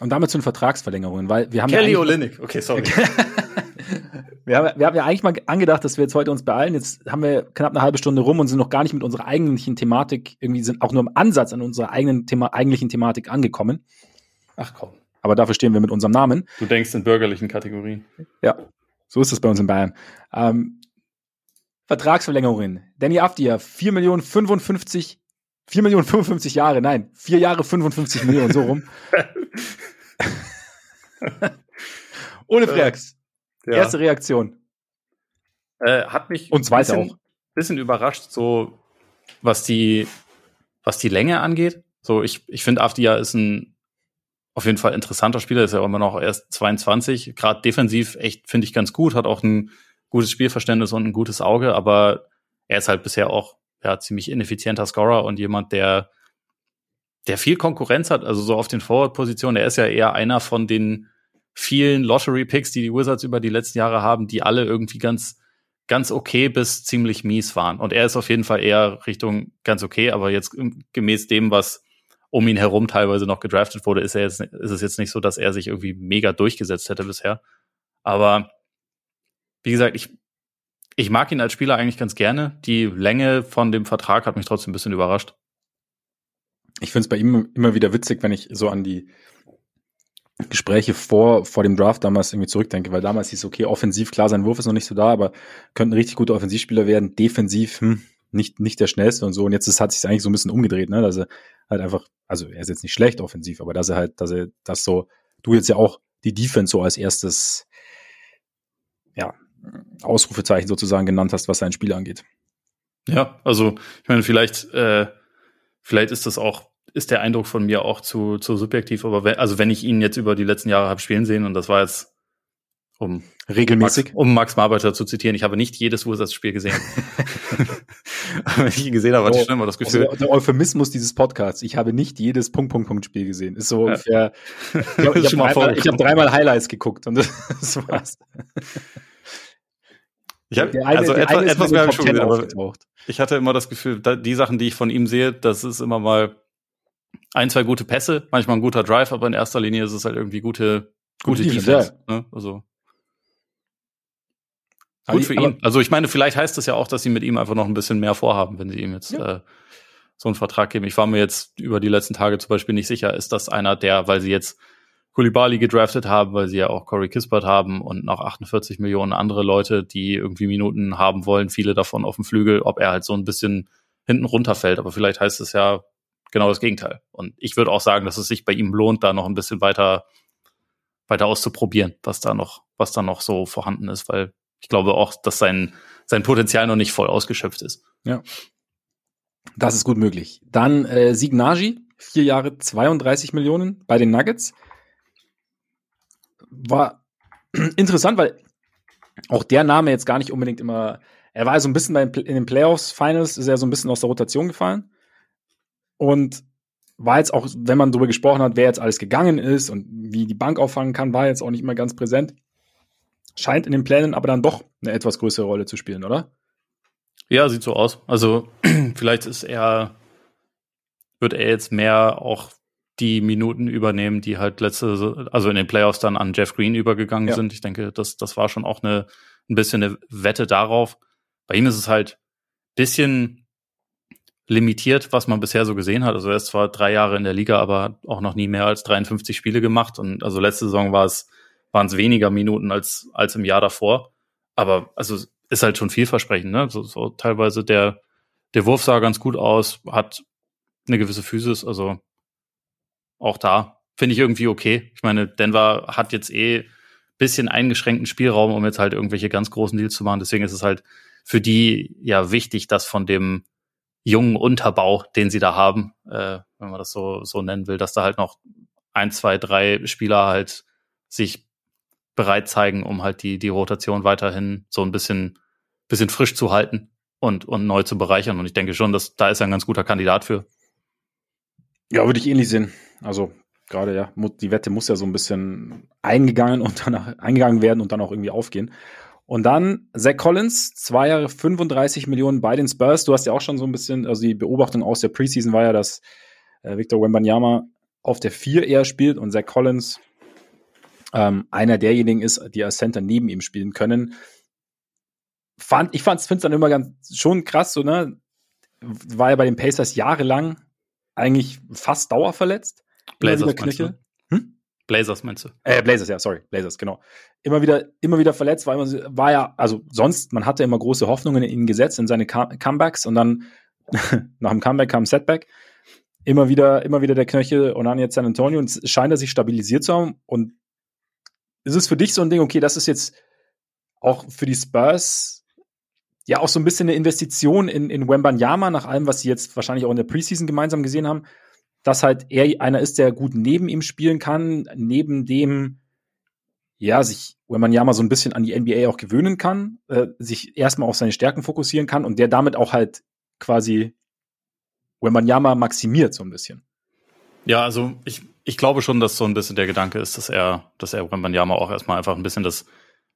Und damit zu den Vertragsverlängerungen, weil wir haben Kelly ja Olynyk, okay, sorry. wir, haben, wir haben ja eigentlich mal angedacht, dass wir jetzt heute uns beeilen. Jetzt haben wir knapp eine halbe Stunde rum und sind noch gar nicht mit unserer eigentlichen Thematik, irgendwie sind auch nur im Ansatz an unserer eigenen Thema, eigentlichen Thematik angekommen. Ach komm. Aber dafür stehen wir mit unserem Namen. Du denkst in bürgerlichen Kategorien. Ja, so ist es bei uns in Bayern. Ähm, Vertragsverlängerungen. Danny Afdia, 4 Millionen 55, 4 Millionen 55 Jahre, nein, 4 Jahre 55 Millionen, so rum. Ohne Freaks. Ja. Erste Reaktion. Äh, hat mich und zweite bisschen, auch. bisschen überrascht, so was die, was die Länge angeht. So, ich, ich finde, Afdia ist ein auf jeden Fall interessanter Spieler, ist ja immer noch erst 22, gerade defensiv echt, finde ich, ganz gut, hat auch ein gutes Spielverständnis und ein gutes Auge, aber er ist halt bisher auch ja, ziemlich ineffizienter Scorer und jemand, der, der viel Konkurrenz hat, also so auf den Forward-Positionen. Er ist ja eher einer von den vielen Lottery-Picks, die die Wizards über die letzten Jahre haben, die alle irgendwie ganz, ganz okay bis ziemlich mies waren. Und er ist auf jeden Fall eher Richtung ganz okay, aber jetzt gemäß dem, was um ihn herum teilweise noch gedraftet wurde, ist, er jetzt, ist es jetzt nicht so, dass er sich irgendwie mega durchgesetzt hätte bisher. Aber wie gesagt, ich, ich mag ihn als Spieler eigentlich ganz gerne. Die Länge von dem Vertrag hat mich trotzdem ein bisschen überrascht. Ich finde es bei ihm immer wieder witzig, wenn ich so an die Gespräche vor, vor dem Draft damals irgendwie zurückdenke, weil damals hieß okay, offensiv, klar, sein Wurf ist noch nicht so da, aber könnte ein richtig guter Offensivspieler werden, defensiv, hm, nicht, nicht der schnellste und so. Und jetzt ist, hat sich eigentlich so ein bisschen umgedreht, ne, dass er halt einfach, also er ist jetzt nicht schlecht offensiv, aber dass er halt, dass er das so, du jetzt ja auch die Defense so als erstes, Ausrufezeichen sozusagen genannt hast, was sein Spiel angeht. Ja, also ich meine, vielleicht, äh, vielleicht ist das auch, ist der Eindruck von mir auch zu, zu subjektiv, aber wenn, also wenn ich ihn jetzt über die letzten Jahre habe spielen sehen und das war jetzt um regelmäßig, Max, um Max Marbeiter zu zitieren, ich habe nicht jedes Ursatzspiel gesehen. Wenn ich ihn gesehen habe, hatte ich schon immer das Gefühl. Also der Euphemismus dieses Podcasts, ich habe nicht jedes Punkt, Punkt, Punkt Spiel gesehen. Ist so ungefähr. Ja. Ich habe hab dreimal, hab dreimal Highlights geguckt und das war's. Ich hab, eine, also etwas, etwas mehr schon gesehen, aber ich hatte immer das Gefühl, da, die Sachen, die ich von ihm sehe, das ist immer mal ein, zwei gute Pässe, manchmal ein guter Drive, aber in erster Linie ist es halt irgendwie gute, gute, gute Defense. Ja. Ne? Also Gut für ihn. Also ich meine, vielleicht heißt das ja auch, dass sie mit ihm einfach noch ein bisschen mehr vorhaben, wenn sie ihm jetzt ja. äh, so einen Vertrag geben. Ich war mir jetzt über die letzten Tage zum Beispiel nicht sicher, ist das einer der, weil sie jetzt Kulibali gedraftet haben, weil sie ja auch Corey Kispert haben und noch 48 Millionen andere Leute, die irgendwie Minuten haben wollen, viele davon auf dem Flügel, ob er halt so ein bisschen hinten runterfällt. Aber vielleicht heißt es ja genau das Gegenteil. Und ich würde auch sagen, dass es sich bei ihm lohnt, da noch ein bisschen weiter, weiter auszuprobieren, was da noch, was da noch so vorhanden ist, weil ich glaube auch, dass sein, sein Potenzial noch nicht voll ausgeschöpft ist. Ja. Das ist gut möglich. Dann äh, Signagi, vier Jahre 32 Millionen bei den Nuggets. War interessant, weil auch der Name jetzt gar nicht unbedingt immer. Er war so ein bisschen in den Playoffs, Finals, ist er so ein bisschen aus der Rotation gefallen. Und war jetzt auch, wenn man darüber gesprochen hat, wer jetzt alles gegangen ist und wie die Bank auffangen kann, war jetzt auch nicht mehr ganz präsent scheint in den Plänen aber dann doch eine etwas größere Rolle zu spielen, oder? Ja, sieht so aus. Also vielleicht ist er, wird er jetzt mehr auch die Minuten übernehmen, die halt letzte, also in den Playoffs dann an Jeff Green übergegangen ja. sind. Ich denke, das, das war schon auch eine, ein bisschen eine Wette darauf. Bei ihm ist es halt bisschen limitiert, was man bisher so gesehen hat. Also er ist zwar drei Jahre in der Liga, aber auch noch nie mehr als 53 Spiele gemacht. Und also letzte Saison war es waren es weniger Minuten als, als im Jahr davor. Aber also ist halt schon vielversprechend, ne? So, so teilweise der, der Wurf sah ganz gut aus, hat eine gewisse Physis, also auch da finde ich irgendwie okay. Ich meine, Denver hat jetzt eh bisschen eingeschränkten Spielraum, um jetzt halt irgendwelche ganz großen Deals zu machen. Deswegen ist es halt für die ja wichtig, dass von dem jungen Unterbau, den sie da haben, äh, wenn man das so, so nennen will, dass da halt noch ein, zwei, drei Spieler halt sich bereit zeigen, um halt die, die Rotation weiterhin so ein bisschen, bisschen frisch zu halten und, und neu zu bereichern. Und ich denke schon, dass da ist er ein ganz guter Kandidat für. Ja, würde ich ähnlich sehen. Also gerade ja, die Wette muss ja so ein bisschen eingegangen und danach eingegangen werden und dann auch irgendwie aufgehen. Und dann Zach Collins, zwei Jahre 35 Millionen bei den Spurs. Du hast ja auch schon so ein bisschen, also die Beobachtung aus der Preseason war ja, dass äh, Victor Wembanyama auf der 4 eher spielt und Zach Collins ähm, einer derjenigen ist, die als Center neben ihm spielen können. Fand, ich finde es dann immer ganz schon krass, so, ne? War ja bei den Pacers jahrelang eigentlich fast dauerverletzt. Blazers Knöchel. Hm? Blazers meinst du? Äh, Blazers, ja, sorry, Blazers, genau. Immer wieder, immer wieder verletzt, weil man war ja, also sonst, man hatte immer große Hoffnungen in ihn gesetzt, in seine Comebacks und dann nach dem Comeback kam ein Setback. Immer wieder, immer wieder der Knöchel und dann jetzt San Antonio und es scheint er sich stabilisiert zu haben und ist es für dich so ein Ding, okay, das ist jetzt auch für die Spurs ja auch so ein bisschen eine Investition in, in Wembanyama, nach allem, was sie jetzt wahrscheinlich auch in der Preseason gemeinsam gesehen haben, dass halt er einer ist, der gut neben ihm spielen kann, neben dem, ja, sich Wembanyama so ein bisschen an die NBA auch gewöhnen kann, äh, sich erstmal auf seine Stärken fokussieren kann und der damit auch halt quasi Wembanyama maximiert so ein bisschen. Ja, also ich, ich glaube schon, dass so ein bisschen der Gedanke ist, dass er, dass er Wembanyama auch erstmal einfach ein bisschen das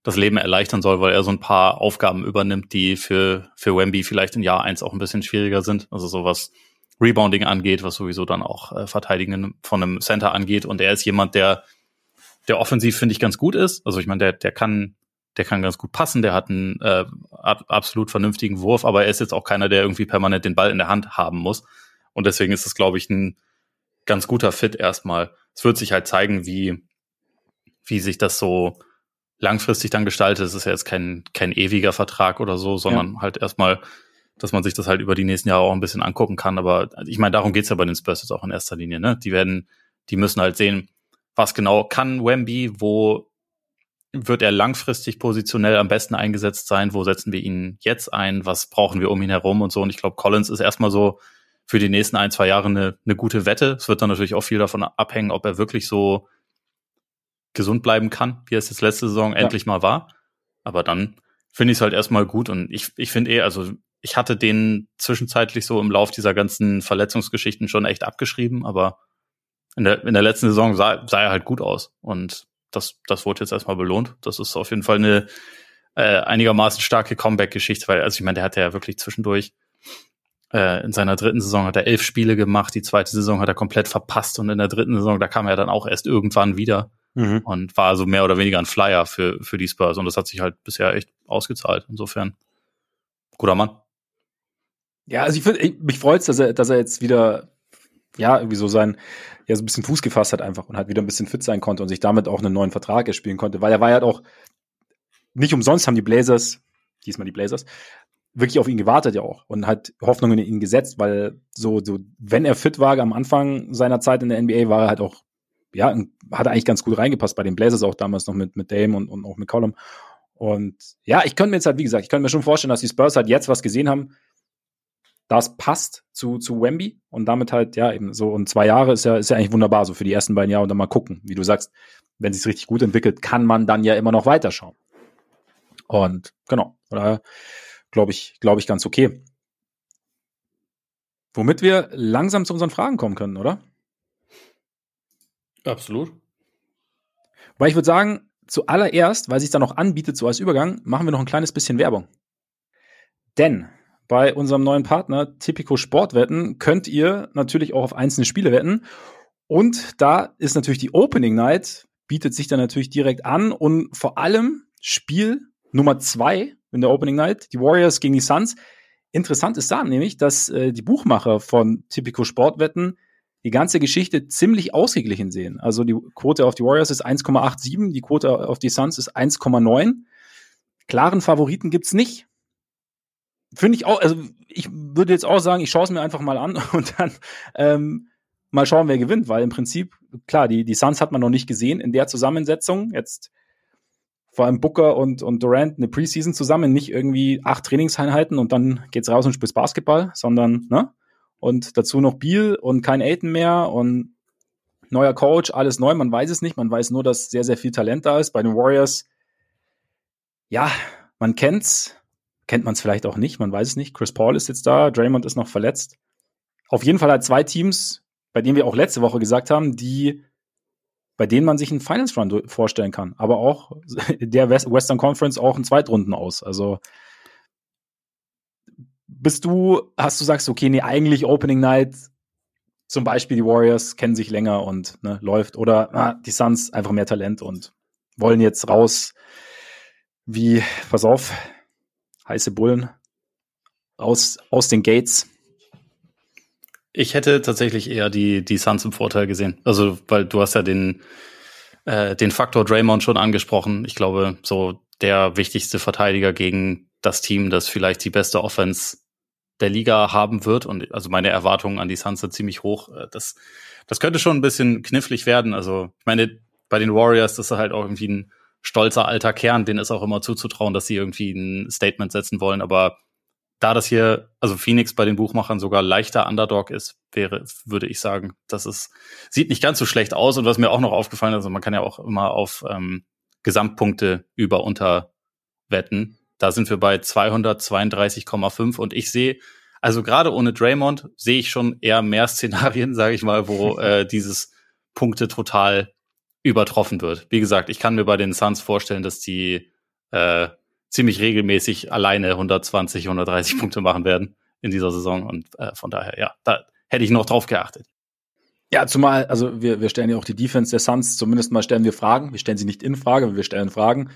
das Leben erleichtern soll, weil er so ein paar Aufgaben übernimmt, die für, für Wemby vielleicht in Jahr eins auch ein bisschen schwieriger sind. Also sowas Rebounding angeht, was sowieso dann auch äh, Verteidigen von einem Center angeht. Und er ist jemand, der, der offensiv, finde ich, ganz gut ist. Also ich meine, der, der kann, der kann ganz gut passen, der hat einen äh, ab, absolut vernünftigen Wurf, aber er ist jetzt auch keiner, der irgendwie permanent den Ball in der Hand haben muss. Und deswegen ist es, glaube ich, ein ganz guter Fit erstmal. Es wird sich halt zeigen, wie, wie sich das so langfristig dann gestaltet. Es ist ja jetzt kein, kein ewiger Vertrag oder so, sondern ja. halt erstmal, dass man sich das halt über die nächsten Jahre auch ein bisschen angucken kann. Aber ich meine, darum geht's ja bei den Spurs jetzt auch in erster Linie. Ne? Die werden, die müssen halt sehen, was genau kann Wemby, wo wird er langfristig positionell am besten eingesetzt sein, wo setzen wir ihn jetzt ein, was brauchen wir um ihn herum und so. Und ich glaube, Collins ist erstmal so für die nächsten ein, zwei Jahre eine, eine gute Wette. Es wird dann natürlich auch viel davon abhängen, ob er wirklich so gesund bleiben kann, wie es jetzt letzte Saison ja. endlich mal war. Aber dann finde ich es halt erstmal gut und ich, ich finde eh, also ich hatte den zwischenzeitlich so im Lauf dieser ganzen Verletzungsgeschichten schon echt abgeschrieben, aber in der, in der letzten Saison sah, sah er halt gut aus und das, das wurde jetzt erstmal belohnt. Das ist auf jeden Fall eine äh, einigermaßen starke Comeback-Geschichte, weil, also ich meine, der hatte ja wirklich zwischendurch äh, in seiner dritten Saison hat er elf Spiele gemacht, die zweite Saison hat er komplett verpasst und in der dritten Saison, da kam er dann auch erst irgendwann wieder mhm. und war also mehr oder weniger ein Flyer für, für die Spurs. Und das hat sich halt bisher echt ausgezahlt. Insofern, guter Mann. Ja, also ich finde, mich freut's, dass er, dass er jetzt wieder, ja, irgendwie so sein, ja, so ein bisschen Fuß gefasst hat einfach und halt wieder ein bisschen fit sein konnte und sich damit auch einen neuen Vertrag erspielen konnte, weil er war ja halt auch, nicht umsonst haben die Blazers, diesmal die Blazers, wirklich auf ihn gewartet ja auch und hat Hoffnungen in ihn gesetzt, weil so, so, wenn er fit war am Anfang seiner Zeit in der NBA, war er halt auch ja, hat eigentlich ganz gut reingepasst bei den Blazers auch damals noch mit, mit Dame und, und auch mit Column. Und ja, ich könnte mir jetzt halt, wie gesagt, ich könnte mir schon vorstellen, dass die Spurs halt jetzt was gesehen haben, das passt zu, zu Wemby und damit halt, ja, eben so, und zwei Jahre ist ja, ist ja eigentlich wunderbar, so für die ersten beiden Jahre und dann mal gucken, wie du sagst, wenn sich richtig gut entwickelt, kann man dann ja immer noch weiterschauen. Und genau, daher glaube ich, glaube ich, ganz okay. Womit wir langsam zu unseren Fragen kommen können, oder? Absolut. Weil ich würde sagen, zuallererst, weil sich da noch anbietet, so als Übergang, machen wir noch ein kleines bisschen Werbung. Denn bei unserem neuen Partner Typico Sportwetten könnt ihr natürlich auch auf einzelne Spiele wetten. Und da ist natürlich die Opening Night, bietet sich dann natürlich direkt an und vor allem Spiel Nummer zwei in der Opening Night, die Warriors gegen die Suns. Interessant ist da nämlich, dass äh, die Buchmacher von Typico Sportwetten die ganze Geschichte ziemlich ausgeglichen sehen. Also die Quote auf die Warriors ist 1,87, die Quote auf die Suns ist 1,9. Klaren Favoriten gibt's nicht. Finde ich auch, also ich würde jetzt auch sagen, ich schaue es mir einfach mal an und dann ähm, mal schauen, wer gewinnt, weil im Prinzip, klar, die, die Suns hat man noch nicht gesehen in der Zusammensetzung. Jetzt vor allem Booker und, und Durant eine Preseason zusammen, nicht irgendwie acht Trainingseinheiten und dann geht's raus und spielst Basketball, sondern, ne? Und dazu noch Beal und kein Aiton mehr und neuer Coach, alles neu, man weiß es nicht, man weiß nur, dass sehr, sehr viel Talent da ist. Bei den Warriors, ja, man kennt's, kennt man es vielleicht auch nicht, man weiß es nicht. Chris Paul ist jetzt da, Draymond ist noch verletzt. Auf jeden Fall hat zwei Teams, bei denen wir auch letzte Woche gesagt haben, die bei denen man sich einen Finals Run vorstellen kann, aber auch der Western Conference auch einen Zweitrunden aus. Also bist du, hast du sagst, okay, nee, eigentlich Opening Night, zum Beispiel die Warriors kennen sich länger und ne, läuft, oder ah, die Suns einfach mehr Talent und wollen jetzt raus wie, pass auf, heiße Bullen aus, aus den Gates. Ich hätte tatsächlich eher die, die Suns im Vorteil gesehen. Also, weil du hast ja den, äh, den Faktor Draymond schon angesprochen. Ich glaube, so der wichtigste Verteidiger gegen das Team, das vielleicht die beste Offense der Liga haben wird. Und also meine Erwartungen an die Suns sind ziemlich hoch. Äh, das, das könnte schon ein bisschen knifflig werden. Also ich meine, bei den Warriors, das ist halt auch irgendwie ein stolzer alter Kern, den ist auch immer zuzutrauen, dass sie irgendwie ein Statement setzen wollen. Aber da das hier, also Phoenix bei den Buchmachern sogar leichter Underdog ist, wäre, würde ich sagen, das ist, sieht nicht ganz so schlecht aus. Und was mir auch noch aufgefallen ist, also man kann ja auch immer auf ähm, Gesamtpunkte über unter wetten. Da sind wir bei 232,5 und ich sehe, also gerade ohne Draymond sehe ich schon eher mehr Szenarien, sage ich mal, wo äh, dieses Punkte total übertroffen wird. Wie gesagt, ich kann mir bei den Suns vorstellen, dass die äh, ziemlich regelmäßig alleine 120, 130 Punkte machen werden in dieser Saison. Und äh, von daher, ja, da hätte ich noch drauf geachtet. Ja, zumal, also wir, wir stellen ja auch die Defense der Suns, zumindest mal stellen wir Fragen. Wir stellen sie nicht in Frage, aber wir stellen Fragen.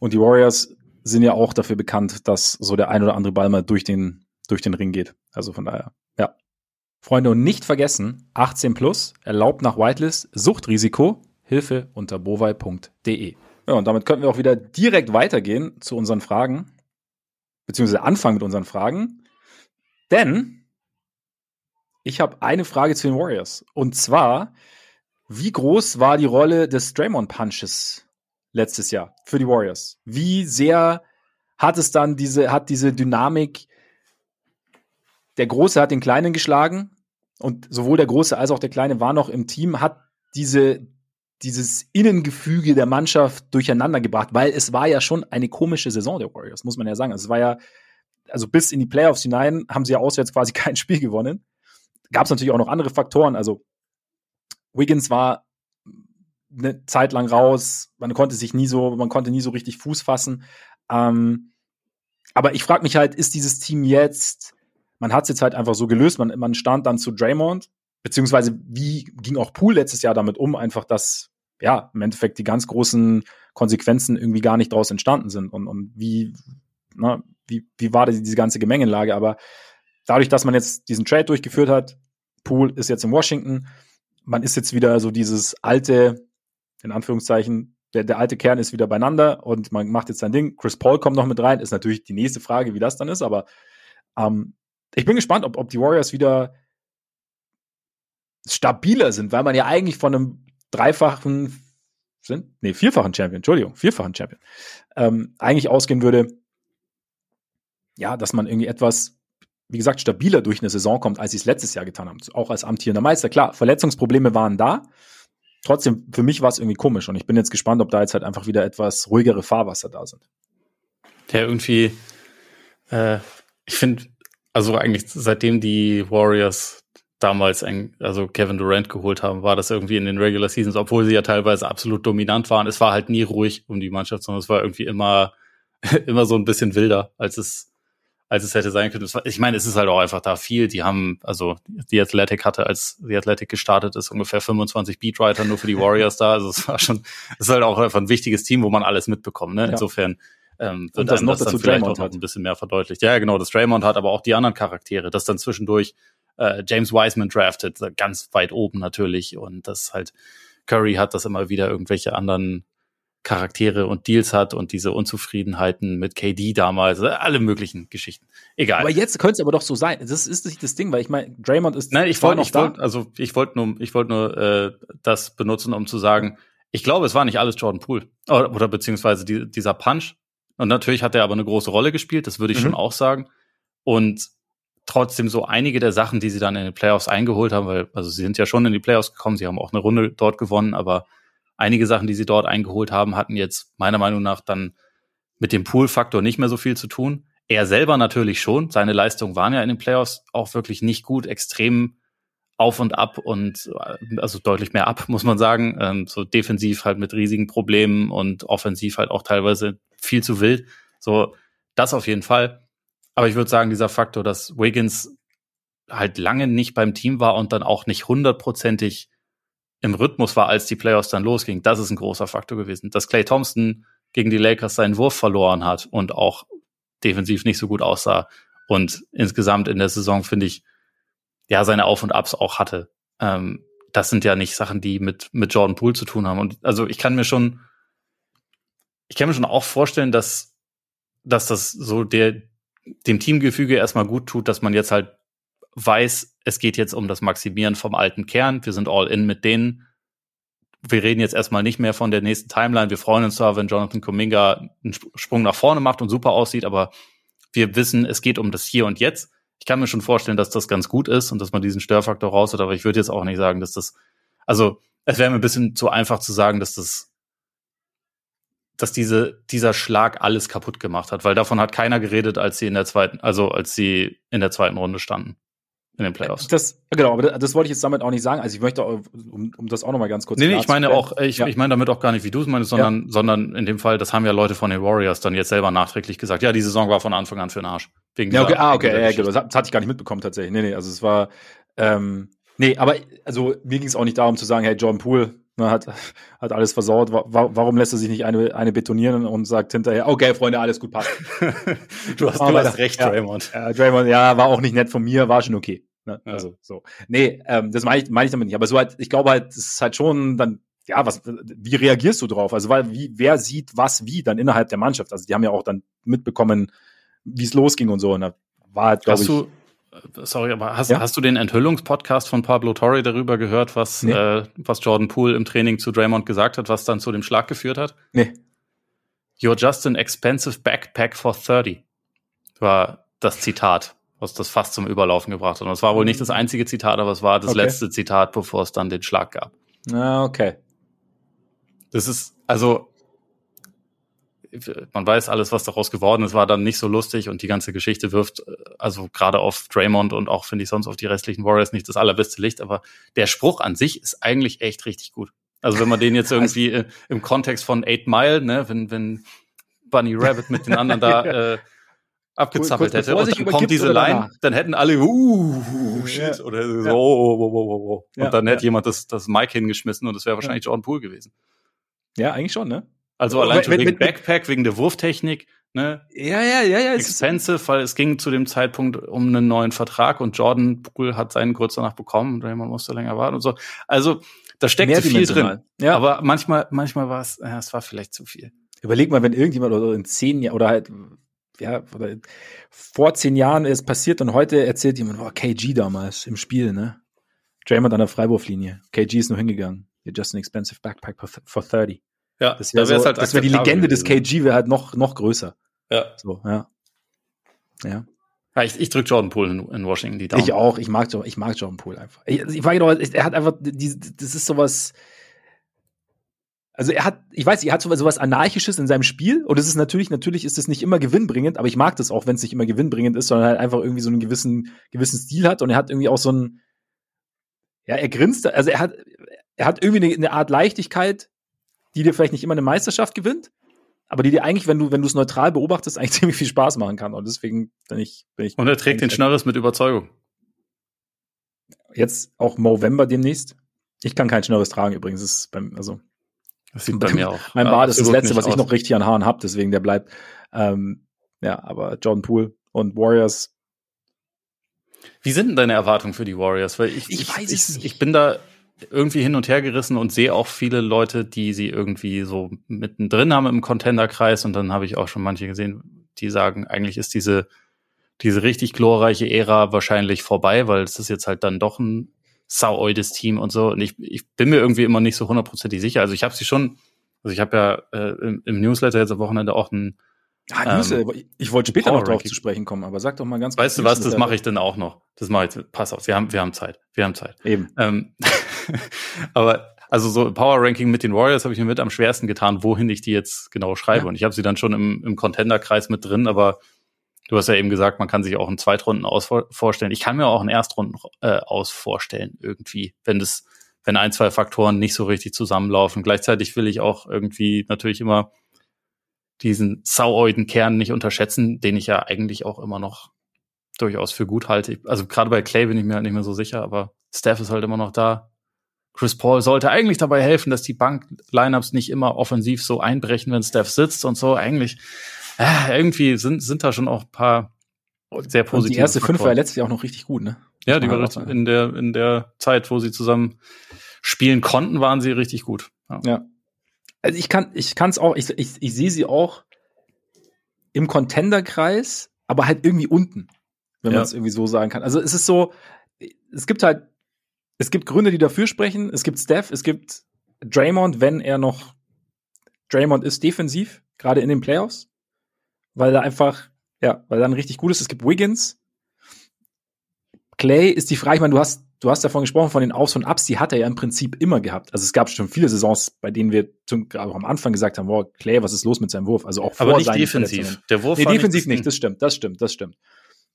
Und die Warriors sind ja auch dafür bekannt, dass so der ein oder andere Ball mal durch den, durch den Ring geht. Also von daher, ja. Freunde, und nicht vergessen, 18 plus, erlaubt nach Whitelist, Suchtrisiko, Hilfe unter bovai.de. Ja, und damit könnten wir auch wieder direkt weitergehen zu unseren Fragen, beziehungsweise anfangen mit unseren Fragen. Denn ich habe eine Frage zu den Warriors. Und zwar, wie groß war die Rolle des Draymond Punches letztes Jahr für die Warriors? Wie sehr hat es dann diese, hat diese Dynamik, der Große hat den Kleinen geschlagen und sowohl der Große als auch der Kleine waren noch im Team, hat diese, dieses Innengefüge der Mannschaft durcheinander gebracht, weil es war ja schon eine komische Saison der Warriors, muss man ja sagen. Also es war ja, also bis in die Playoffs hinein haben sie ja auswärts quasi kein Spiel gewonnen. Gab es natürlich auch noch andere Faktoren. Also Wiggins war eine Zeit lang raus, man konnte sich nie so, man konnte nie so richtig Fuß fassen. Ähm, aber ich frage mich halt, ist dieses Team jetzt, man hat es jetzt halt einfach so gelöst, man, man stand dann zu Draymond, beziehungsweise wie ging auch Poole letztes Jahr damit um, einfach, dass ja, im Endeffekt die ganz großen Konsequenzen irgendwie gar nicht daraus entstanden sind. Und, und wie, na, wie, wie war diese ganze Gemengelage. Aber dadurch, dass man jetzt diesen Trade durchgeführt hat, Pool ist jetzt in Washington, man ist jetzt wieder so dieses alte, in Anführungszeichen, der, der alte Kern ist wieder beieinander und man macht jetzt sein Ding. Chris Paul kommt noch mit rein, ist natürlich die nächste Frage, wie das dann ist, aber ähm, ich bin gespannt, ob, ob die Warriors wieder stabiler sind, weil man ja eigentlich von einem dreifachen, sind, nee, vierfachen Champion, Entschuldigung, vierfachen Champion, ähm, eigentlich ausgehen würde, ja, dass man irgendwie etwas, wie gesagt, stabiler durch eine Saison kommt, als sie es letztes Jahr getan haben. Auch als amtierender Meister. Klar, Verletzungsprobleme waren da. Trotzdem, für mich war es irgendwie komisch und ich bin jetzt gespannt, ob da jetzt halt einfach wieder etwas ruhigere Fahrwasser da sind. Der irgendwie, äh, ich finde, also eigentlich seitdem die Warriors damals ein, also Kevin Durant geholt haben, war das irgendwie in den Regular Seasons, obwohl sie ja teilweise absolut dominant waren. Es war halt nie ruhig um die Mannschaft, sondern es war irgendwie immer, immer so ein bisschen wilder, als es, als es hätte sein können. Ich meine, es ist halt auch einfach da viel. Die haben, also die Athletic hatte, als die Athletic gestartet ist, ungefähr 25 Beatwriter nur für die Warriors da. Also es war schon, es ist halt auch einfach ein wichtiges Team, wo man alles mitbekommt. Ne? Insofern ähm, wird das noch das dazu vielleicht Draymond auch noch ein bisschen mehr verdeutlicht. Ja, genau, das Draymond hat, aber auch die anderen Charaktere, das dann zwischendurch äh, James Wiseman draftet, ganz weit oben natürlich. Und das halt Curry hat, dass immer wieder irgendwelche anderen Charaktere und Deals hat und diese Unzufriedenheiten mit KD damals, äh, alle möglichen Geschichten. Egal. Aber jetzt könnte es aber doch so sein. Das ist nicht das Ding, weil ich meine, Draymond ist. Nein, ich wollte, ich wollte, also ich wollte nur, ich wollte nur äh, das benutzen, um zu sagen, ich glaube, es war nicht alles Jordan Poole oder, oder beziehungsweise die, dieser Punch. Und natürlich hat er aber eine große Rolle gespielt, das würde ich mhm. schon auch sagen. Und trotzdem so einige der Sachen, die sie dann in den Playoffs eingeholt haben, weil, also sie sind ja schon in die Playoffs gekommen, sie haben auch eine Runde dort gewonnen, aber einige Sachen, die sie dort eingeholt haben, hatten jetzt meiner Meinung nach dann mit dem Pool-Faktor nicht mehr so viel zu tun. Er selber natürlich schon. Seine Leistungen waren ja in den Playoffs auch wirklich nicht gut, extrem auf und ab und also deutlich mehr ab, muss man sagen. Ähm, so defensiv halt mit riesigen Problemen und offensiv halt auch teilweise viel zu wild. So, das auf jeden Fall. Aber ich würde sagen, dieser Faktor, dass Wiggins halt lange nicht beim Team war und dann auch nicht hundertprozentig im Rhythmus war, als die Playoffs dann losging, das ist ein großer Faktor gewesen. Dass Clay Thompson gegen die Lakers seinen Wurf verloren hat und auch defensiv nicht so gut aussah und insgesamt in der Saison finde ich ja seine Auf und Abs auch hatte. Ähm, das sind ja nicht Sachen, die mit mit Jordan Poole zu tun haben. Und also ich kann mir schon ich kann mir schon auch vorstellen, dass dass das so der dem Teamgefüge erstmal gut tut, dass man jetzt halt weiß, es geht jetzt um das Maximieren vom alten Kern. Wir sind all in mit denen. Wir reden jetzt erstmal nicht mehr von der nächsten Timeline. Wir freuen uns zwar, wenn Jonathan Kuminga einen Sprung nach vorne macht und super aussieht, aber wir wissen, es geht um das Hier und Jetzt. Ich kann mir schon vorstellen, dass das ganz gut ist und dass man diesen Störfaktor raus hat, aber ich würde jetzt auch nicht sagen, dass das, also es wäre mir ein bisschen zu einfach zu sagen, dass das dass diese, dieser Schlag alles kaputt gemacht hat, weil davon hat keiner geredet, als sie in der zweiten, also als sie in der zweiten Runde standen. In den Playoffs. Das, genau, aber das, das wollte ich jetzt damit auch nicht sagen. Also ich möchte, um, um das auch nochmal ganz kurz Nee, nee, ich meine auch, ich, ja. ich meine damit auch gar nicht, wie du es meinst, sondern, ja. sondern in dem Fall, das haben ja Leute von den Warriors dann jetzt selber nachträglich gesagt. Ja, die Saison war von Anfang an für den Arsch. Wegen ja, okay, ah, okay, ja, genau. Das, das hatte ich gar nicht mitbekommen tatsächlich. Nee, nee, also es war, ähm, nee, aber also mir ging es auch nicht darum zu sagen, hey, Jordan Poole ne, hat, hat alles versaut. Warum lässt er sich nicht eine, eine betonieren und sagt hinterher, okay, Freunde, alles gut, passt. du hast, du hast recht, ja, Draymond. Ja, Draymond, ja, war auch nicht nett von mir, war schon okay. Ne? Ja. Also so. Nee, ähm, das meine ich, meine ich damit nicht. Aber so halt, ich glaube halt, es ist halt schon dann, ja, was, wie reagierst du drauf? Also, weil, wie, wer sieht was wie dann innerhalb der Mannschaft? Also, die haben ja auch dann mitbekommen, wie es losging und so. Und da war halt, glaube ich. Du, sorry, aber hast, ja? hast du den Enthüllungspodcast von Pablo Torre darüber gehört, was, nee. äh, was Jordan Poole im Training zu Draymond gesagt hat, was dann zu dem Schlag geführt hat? Nee. You're just an expensive backpack for 30. War das Zitat was das fast zum Überlaufen gebracht hat. Und es war wohl nicht das einzige Zitat, aber es war das okay. letzte Zitat, bevor es dann den Schlag gab. Ah, okay. Das ist, also, man weiß alles, was daraus geworden ist, war dann nicht so lustig und die ganze Geschichte wirft, also gerade auf Draymond und auch, finde ich, sonst auf die restlichen Warriors nicht das allerbeste Licht, aber der Spruch an sich ist eigentlich echt richtig gut. Also wenn man den jetzt irgendwie also, im Kontext von Eight Mile, ne, wenn, wenn Bunny Rabbit mit den anderen da äh, abgezappelt hätte und dann kommt diese Line, dann hätten alle uh, shit ja. oder so ja. oh, oh, oh, oh, und dann hätte jemand das das Mike hingeschmissen und das wäre wahrscheinlich Jordan Poole gewesen. Ja, eigentlich schon, ne? Also allein wenn, wegen wenn, Backpack, wegen der Wurftechnik, ne? Ja, ja, ja, ja. Expensive, weil es ging zu dem Zeitpunkt um einen neuen Vertrag und Jordan Poole hat seinen kurz danach bekommen und jemand musste länger warten und so. Also da steckt viel drin. Ja. Aber manchmal, manchmal war es, ja, es war vielleicht zu viel. Überleg mal, wenn irgendjemand oder in zehn Jahren oder halt ja, oder vor zehn Jahren ist passiert und heute erzählt jemand, oh, KG damals im Spiel, ne? Draymond an der Freiwurflinie. KG ist nur hingegangen. You're just an expensive backpack for 30. Ja, das wäre so, halt das wäre die Legende des KG wäre halt noch, noch größer. Ja. So, ja. Ja. ja ich, ich drück Jordan Poole in, in, Washington die Daumen. Ich auch, ich mag, ich mag Jordan Poole einfach. Ich, ich war genau, er hat einfach, die, das ist sowas, also er hat, ich weiß, er hat sowas, Anarchisches in seinem Spiel und es ist natürlich, natürlich ist es nicht immer gewinnbringend, aber ich mag das auch, wenn es nicht immer gewinnbringend ist, sondern halt einfach irgendwie so einen gewissen, gewissen Stil hat und er hat irgendwie auch so einen, ja, er grinst, also er hat, er hat irgendwie eine, eine Art Leichtigkeit, die dir vielleicht nicht immer eine Meisterschaft gewinnt, aber die dir eigentlich, wenn du, wenn du es neutral beobachtest, eigentlich ziemlich viel Spaß machen kann. Und deswegen bin ich, bin ich. Und er trägt den Schnörres mit Überzeugung. Jetzt auch Movember demnächst. Ich kann kein Schnörres tragen übrigens. ist beim, also das sieht bei mir auch. Mein Bart ist das letzte, was ich noch richtig an Haaren habe, deswegen der bleibt. Ähm, ja, aber John Poole und Warriors. Wie sind denn deine Erwartungen für die Warriors? Weil ich, ich, ich weiß es nicht. Ich bin da irgendwie hin und her gerissen und sehe auch viele Leute, die sie irgendwie so mittendrin haben im Contender-Kreis. Und dann habe ich auch schon manche gesehen, die sagen, eigentlich ist diese, diese richtig glorreiche Ära wahrscheinlich vorbei, weil es ist jetzt halt dann doch ein saueudes Team und so. Und ich, ich bin mir irgendwie immer nicht so hundertprozentig sicher. Also ich habe sie schon, also ich habe ja äh, im, im, Newsletter jetzt am Wochenende auch ein Ah, ähm, ich wollte später noch drauf zu sprechen kommen, aber sag doch mal ganz kurz. Weißt du was, das mache ich dann auch noch. Das mache ich, pass auf, wir haben, wir haben Zeit. Wir haben Zeit. Eben. Ähm, aber also so Power Ranking mit den Warriors habe ich mir mit am schwersten getan, wohin ich die jetzt genau schreibe. Ja. Und ich habe sie dann schon im, im Contender-Kreis mit drin, aber Du hast ja eben gesagt, man kann sich auch einen Zweitrunden aus vorstellen. Ich kann mir auch einen Erstrunden äh, aus vorstellen, irgendwie, wenn das, wenn ein, zwei Faktoren nicht so richtig zusammenlaufen. Gleichzeitig will ich auch irgendwie natürlich immer diesen saueuden Kern nicht unterschätzen, den ich ja eigentlich auch immer noch durchaus für gut halte. Also gerade bei Clay bin ich mir halt nicht mehr so sicher, aber Steph ist halt immer noch da. Chris Paul sollte eigentlich dabei helfen, dass die Bank-Lineups nicht immer offensiv so einbrechen, wenn Steph sitzt und so. Eigentlich äh, irgendwie sind, sind da schon auch ein paar sehr positive. Und die erste Faktoren. fünf war letztlich auch noch richtig gut, ne? Ja, die war richtig, in der, in der Zeit, wo sie zusammen spielen konnten, waren sie richtig gut. Ja. ja. Also ich kann, ich kann es auch, ich, ich, ich sehe sie auch im Contender-Kreis, aber halt irgendwie unten, wenn ja. man es irgendwie so sagen kann. Also es ist so, es gibt halt, es gibt Gründe, die dafür sprechen. Es gibt Steph, es gibt Draymond, wenn er noch Draymond ist defensiv, gerade in den Playoffs weil er einfach, ja, weil er dann richtig gut ist. Es gibt Wiggins. Clay ist die Frage, ich meine, du hast, du hast davon gesprochen, von den Aus und Ups, die hat er ja im Prinzip immer gehabt. Also es gab schon viele Saisons, bei denen wir zum, auch am Anfang gesagt haben, wow, Clay, was ist los mit seinem Wurf? Also auch Aber nicht defensiv. Der Wurf nee, defensiv nicht, das stimmt, das stimmt, das stimmt.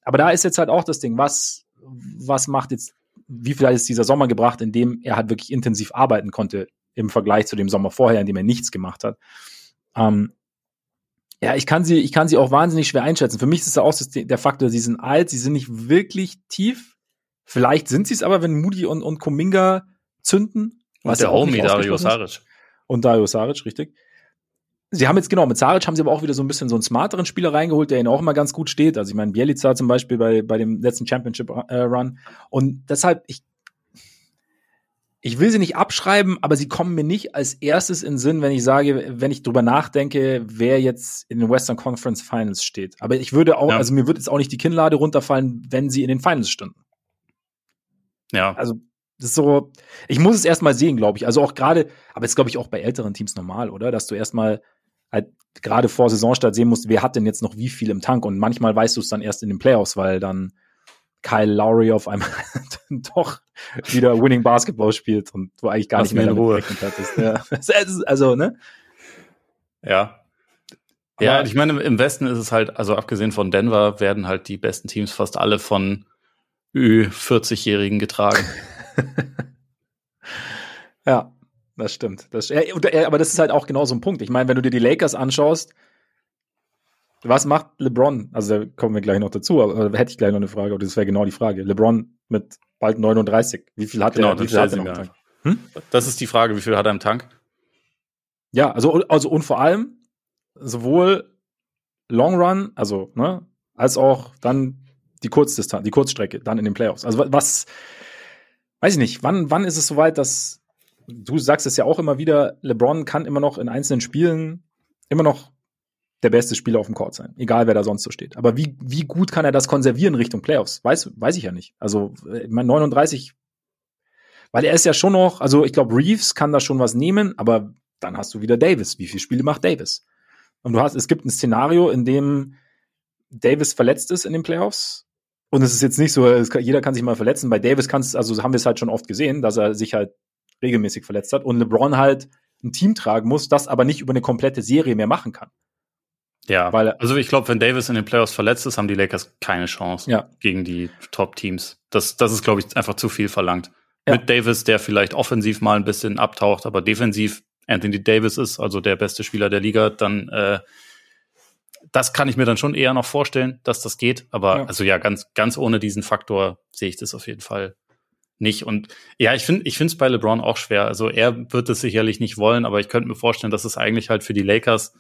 Aber da ist jetzt halt auch das Ding, was, was macht jetzt, wie viel hat jetzt dieser Sommer gebracht, in dem er halt wirklich intensiv arbeiten konnte im Vergleich zu dem Sommer vorher, in dem er nichts gemacht hat. Ähm, ja, ich kann sie, ich kann sie auch wahnsinnig schwer einschätzen. Für mich ist es auch der Faktor, sie sind alt, sie sind nicht wirklich tief. Vielleicht sind sie es aber, wenn Moody und, und Kuminga zünden. Was und der Homie Dario Saric. Und Dario Saric, richtig. Sie haben jetzt genau, mit Saric haben sie aber auch wieder so ein bisschen so einen smarteren Spieler reingeholt, der ihnen auch immer ganz gut steht. Also ich meine, Bielica zum Beispiel bei, bei dem letzten Championship äh, Run. Und deshalb, ich, ich will sie nicht abschreiben, aber sie kommen mir nicht als erstes in Sinn, wenn ich sage, wenn ich drüber nachdenke, wer jetzt in den Western Conference Finals steht. Aber ich würde auch, ja. also mir würde jetzt auch nicht die Kinnlade runterfallen, wenn sie in den Finals stünden. Ja. Also, das ist so, ich muss es erstmal sehen, glaube ich. Also auch gerade, aber jetzt glaube ich auch bei älteren Teams normal, oder? Dass du erstmal halt gerade vor Saisonstart sehen musst, wer hat denn jetzt noch wie viel im Tank und manchmal weißt du es dann erst in den Playoffs, weil dann Kyle Lowry auf einmal doch wieder Winning Basketball spielt und du eigentlich gar Lass nicht mehr in Ruhe. hattest. Ja. also, ne? Ja. Aber ja, ich meine, im Westen ist es halt, also abgesehen von Denver, werden halt die besten Teams fast alle von Ü40-Jährigen getragen. ja, das stimmt. Das, ja, aber das ist halt auch genau so ein Punkt. Ich meine, wenn du dir die Lakers anschaust, was macht LeBron? Also da kommen wir gleich noch dazu, aber da hätte ich gleich noch eine Frage, oder das wäre genau die Frage. LeBron mit bald 39. Wie viel hat genau, er? Wie viel hat er im Tank? Hm? Das ist die Frage, wie viel hat er im Tank? Ja, also, also und vor allem sowohl Long Run, also, ne, als auch dann die Kurzdistanz, die Kurzstrecke, dann in den Playoffs. Also was, weiß ich nicht, wann, wann ist es soweit, dass du sagst es ja auch immer wieder, LeBron kann immer noch in einzelnen Spielen immer noch der beste Spieler auf dem Court sein, egal wer da sonst so steht. Aber wie, wie gut kann er das konservieren Richtung Playoffs? Weiß, weiß ich ja nicht. Also, ich meine, 39, weil er ist ja schon noch, also ich glaube, Reeves kann da schon was nehmen, aber dann hast du wieder Davis. Wie viele Spiele macht Davis? Und du hast, es gibt ein Szenario, in dem Davis verletzt ist in den Playoffs. Und es ist jetzt nicht so, kann, jeder kann sich mal verletzen. Bei Davis kannst, also haben wir es halt schon oft gesehen, dass er sich halt regelmäßig verletzt hat und LeBron halt ein Team tragen muss, das aber nicht über eine komplette Serie mehr machen kann. Ja, weil also ich glaube, wenn Davis in den Playoffs verletzt ist, haben die Lakers keine Chance ja. gegen die Top-Teams. Das, das ist, glaube ich, einfach zu viel verlangt. Ja. Mit Davis, der vielleicht offensiv mal ein bisschen abtaucht, aber defensiv Anthony Davis ist, also der beste Spieler der Liga, dann äh, das kann ich mir dann schon eher noch vorstellen, dass das geht. Aber ja. also ja, ganz, ganz ohne diesen Faktor sehe ich das auf jeden Fall nicht. Und ja, ich finde, ich finde es bei LeBron auch schwer. Also er wird es sicherlich nicht wollen, aber ich könnte mir vorstellen, dass es eigentlich halt für die Lakers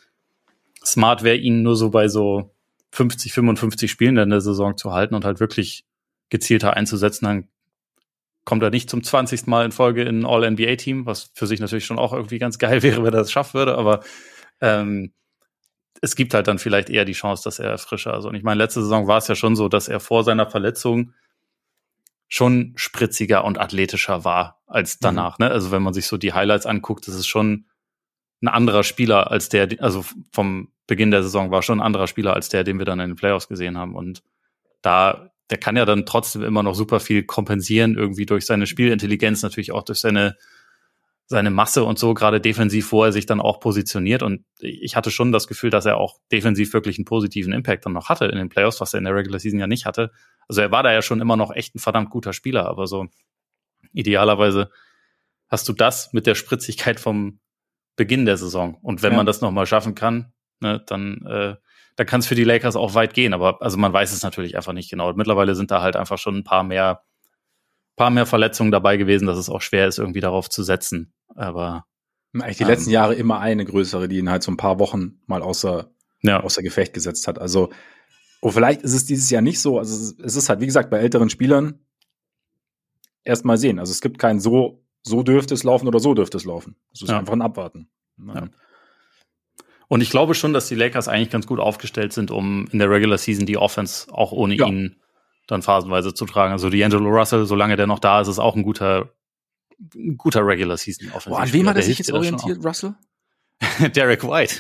smart wäre, ihn nur so bei so 50, 55 Spielen in der Saison zu halten und halt wirklich gezielter einzusetzen. Dann kommt er nicht zum 20. Mal in Folge in ein All-NBA-Team, was für sich natürlich schon auch irgendwie ganz geil wäre, wenn er das schaffen würde, aber ähm, es gibt halt dann vielleicht eher die Chance, dass er frischer. Also, und ich meine, letzte Saison war es ja schon so, dass er vor seiner Verletzung schon spritziger und athletischer war als danach. Mhm. Ne? Also wenn man sich so die Highlights anguckt, das ist schon ein anderer Spieler als der, also vom Beginn der Saison war schon ein anderer Spieler als der, den wir dann in den Playoffs gesehen haben. Und da, der kann ja dann trotzdem immer noch super viel kompensieren, irgendwie durch seine Spielintelligenz, natürlich auch durch seine, seine Masse und so, gerade defensiv, wo er sich dann auch positioniert. Und ich hatte schon das Gefühl, dass er auch defensiv wirklich einen positiven Impact dann noch hatte in den Playoffs, was er in der Regular Season ja nicht hatte. Also er war da ja schon immer noch echt ein verdammt guter Spieler, aber so idealerweise hast du das mit der Spritzigkeit vom Beginn der Saison. Und wenn ja. man das nochmal schaffen kann, ne, dann, äh, dann kann es für die Lakers auch weit gehen. Aber also man weiß es natürlich einfach nicht genau. Und mittlerweile sind da halt einfach schon ein paar mehr, paar mehr Verletzungen dabei gewesen, dass es auch schwer ist, irgendwie darauf zu setzen. Aber eigentlich die ähm, letzten Jahre immer eine größere, die ihn halt so ein paar Wochen mal außer, ja. außer Gefecht gesetzt hat. Also, oh, vielleicht ist es dieses Jahr nicht so. Also es ist halt, wie gesagt, bei älteren Spielern erst mal sehen. Also es gibt keinen so, so dürfte es laufen oder so dürfte es laufen. Es ist ja. einfach ein Abwarten. Ja. Und ich glaube schon, dass die Lakers eigentlich ganz gut aufgestellt sind, um in der Regular Season die Offense auch ohne ihn dann phasenweise zu tragen. Also D'Angelo Russell, solange der noch da ist, ist auch ein guter, ein guter Regular Season Offense. Boah, an wem hat er sich jetzt orientiert, Russell? Derek White.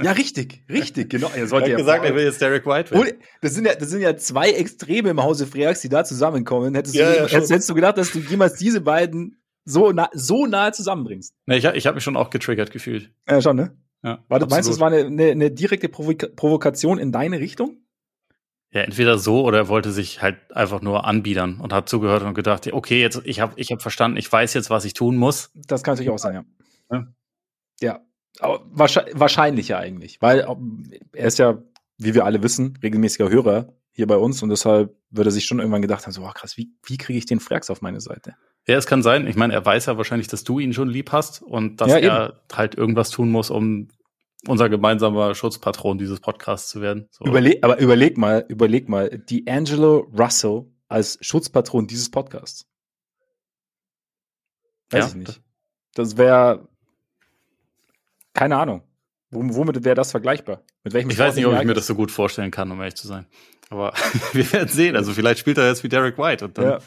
Ja, richtig, richtig, genau. Er sollte ja gesagt, er will jetzt Derek White werden. Das sind, ja, das sind ja zwei Extreme im Hause Freaks, die da zusammenkommen. Hättest, ja, du, ja, hättest, hättest, du gedacht, dass du jemals diese beiden so, nah, so nahe zusammenbringst? Nee, ich, ich habe mich schon auch getriggert gefühlt. Ja, schon, ne? Ja, Warte, meinst du, es war eine, eine, eine direkte Provoka Provokation in deine Richtung? Ja, entweder so oder er wollte sich halt einfach nur anbiedern und hat zugehört und gedacht, okay, jetzt ich habe ich hab verstanden, ich weiß jetzt, was ich tun muss. Das kann natürlich auch sein, ja. Ja, ja. Wahrscheinlich ja eigentlich, weil er ist ja, wie wir alle wissen, regelmäßiger Hörer hier bei uns und deshalb würde er sich schon irgendwann gedacht haben, so, oh, krass, wie, wie kriege ich den Frax auf meine Seite? Ja, es kann sein. Ich meine, er weiß ja wahrscheinlich, dass du ihn schon lieb hast und dass ja, er halt irgendwas tun muss, um unser gemeinsamer Schutzpatron dieses Podcasts zu werden. So. Überleg, aber überleg mal, überleg mal, die Angelo Russell als Schutzpatron dieses Podcasts. Weiß ja, ich nicht. Das wäre keine Ahnung. Womit wäre das vergleichbar? Mit welchem ich weiß nicht, ob ich mir das so gut vorstellen kann, um ehrlich zu sein. Aber wir werden sehen. Also vielleicht spielt er jetzt wie Derek White und dann. Ja.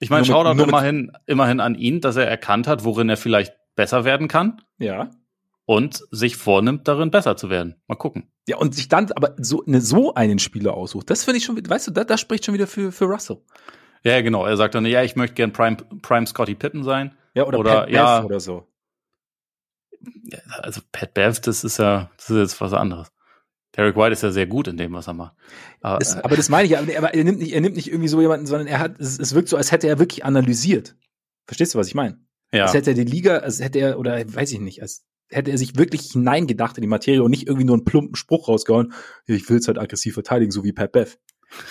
Ich meine, Shoutout immerhin, immerhin an ihn, dass er erkannt hat, worin er vielleicht besser werden kann. Ja und sich vornimmt, darin besser zu werden. Mal gucken. Ja, und sich dann aber so, ne, so einen Spieler aussucht, das finde ich schon, weißt du, das, das spricht schon wieder für, für Russell. Ja, genau. Er sagt dann, ja, ich möchte gern Prime, Prime Scotty Pippen sein. Ja, oder, oder Pat ja, Bev oder so. Ja, also Pat Bev, das ist ja, das ist jetzt was anderes. Derek White ist ja sehr gut in dem, was er macht. Aber, das, aber das meine ich, aber er, er, nimmt nicht, er nimmt nicht irgendwie so jemanden, sondern er hat, es, es wirkt so, als hätte er wirklich analysiert. Verstehst du, was ich meine? Ja. Als hätte er die Liga, als hätte er, oder weiß ich nicht, als hätte er sich wirklich hineingedacht in die Materie und nicht irgendwie nur einen plumpen Spruch rausgehauen, ich will es halt aggressiv verteidigen, so wie Pat Bev.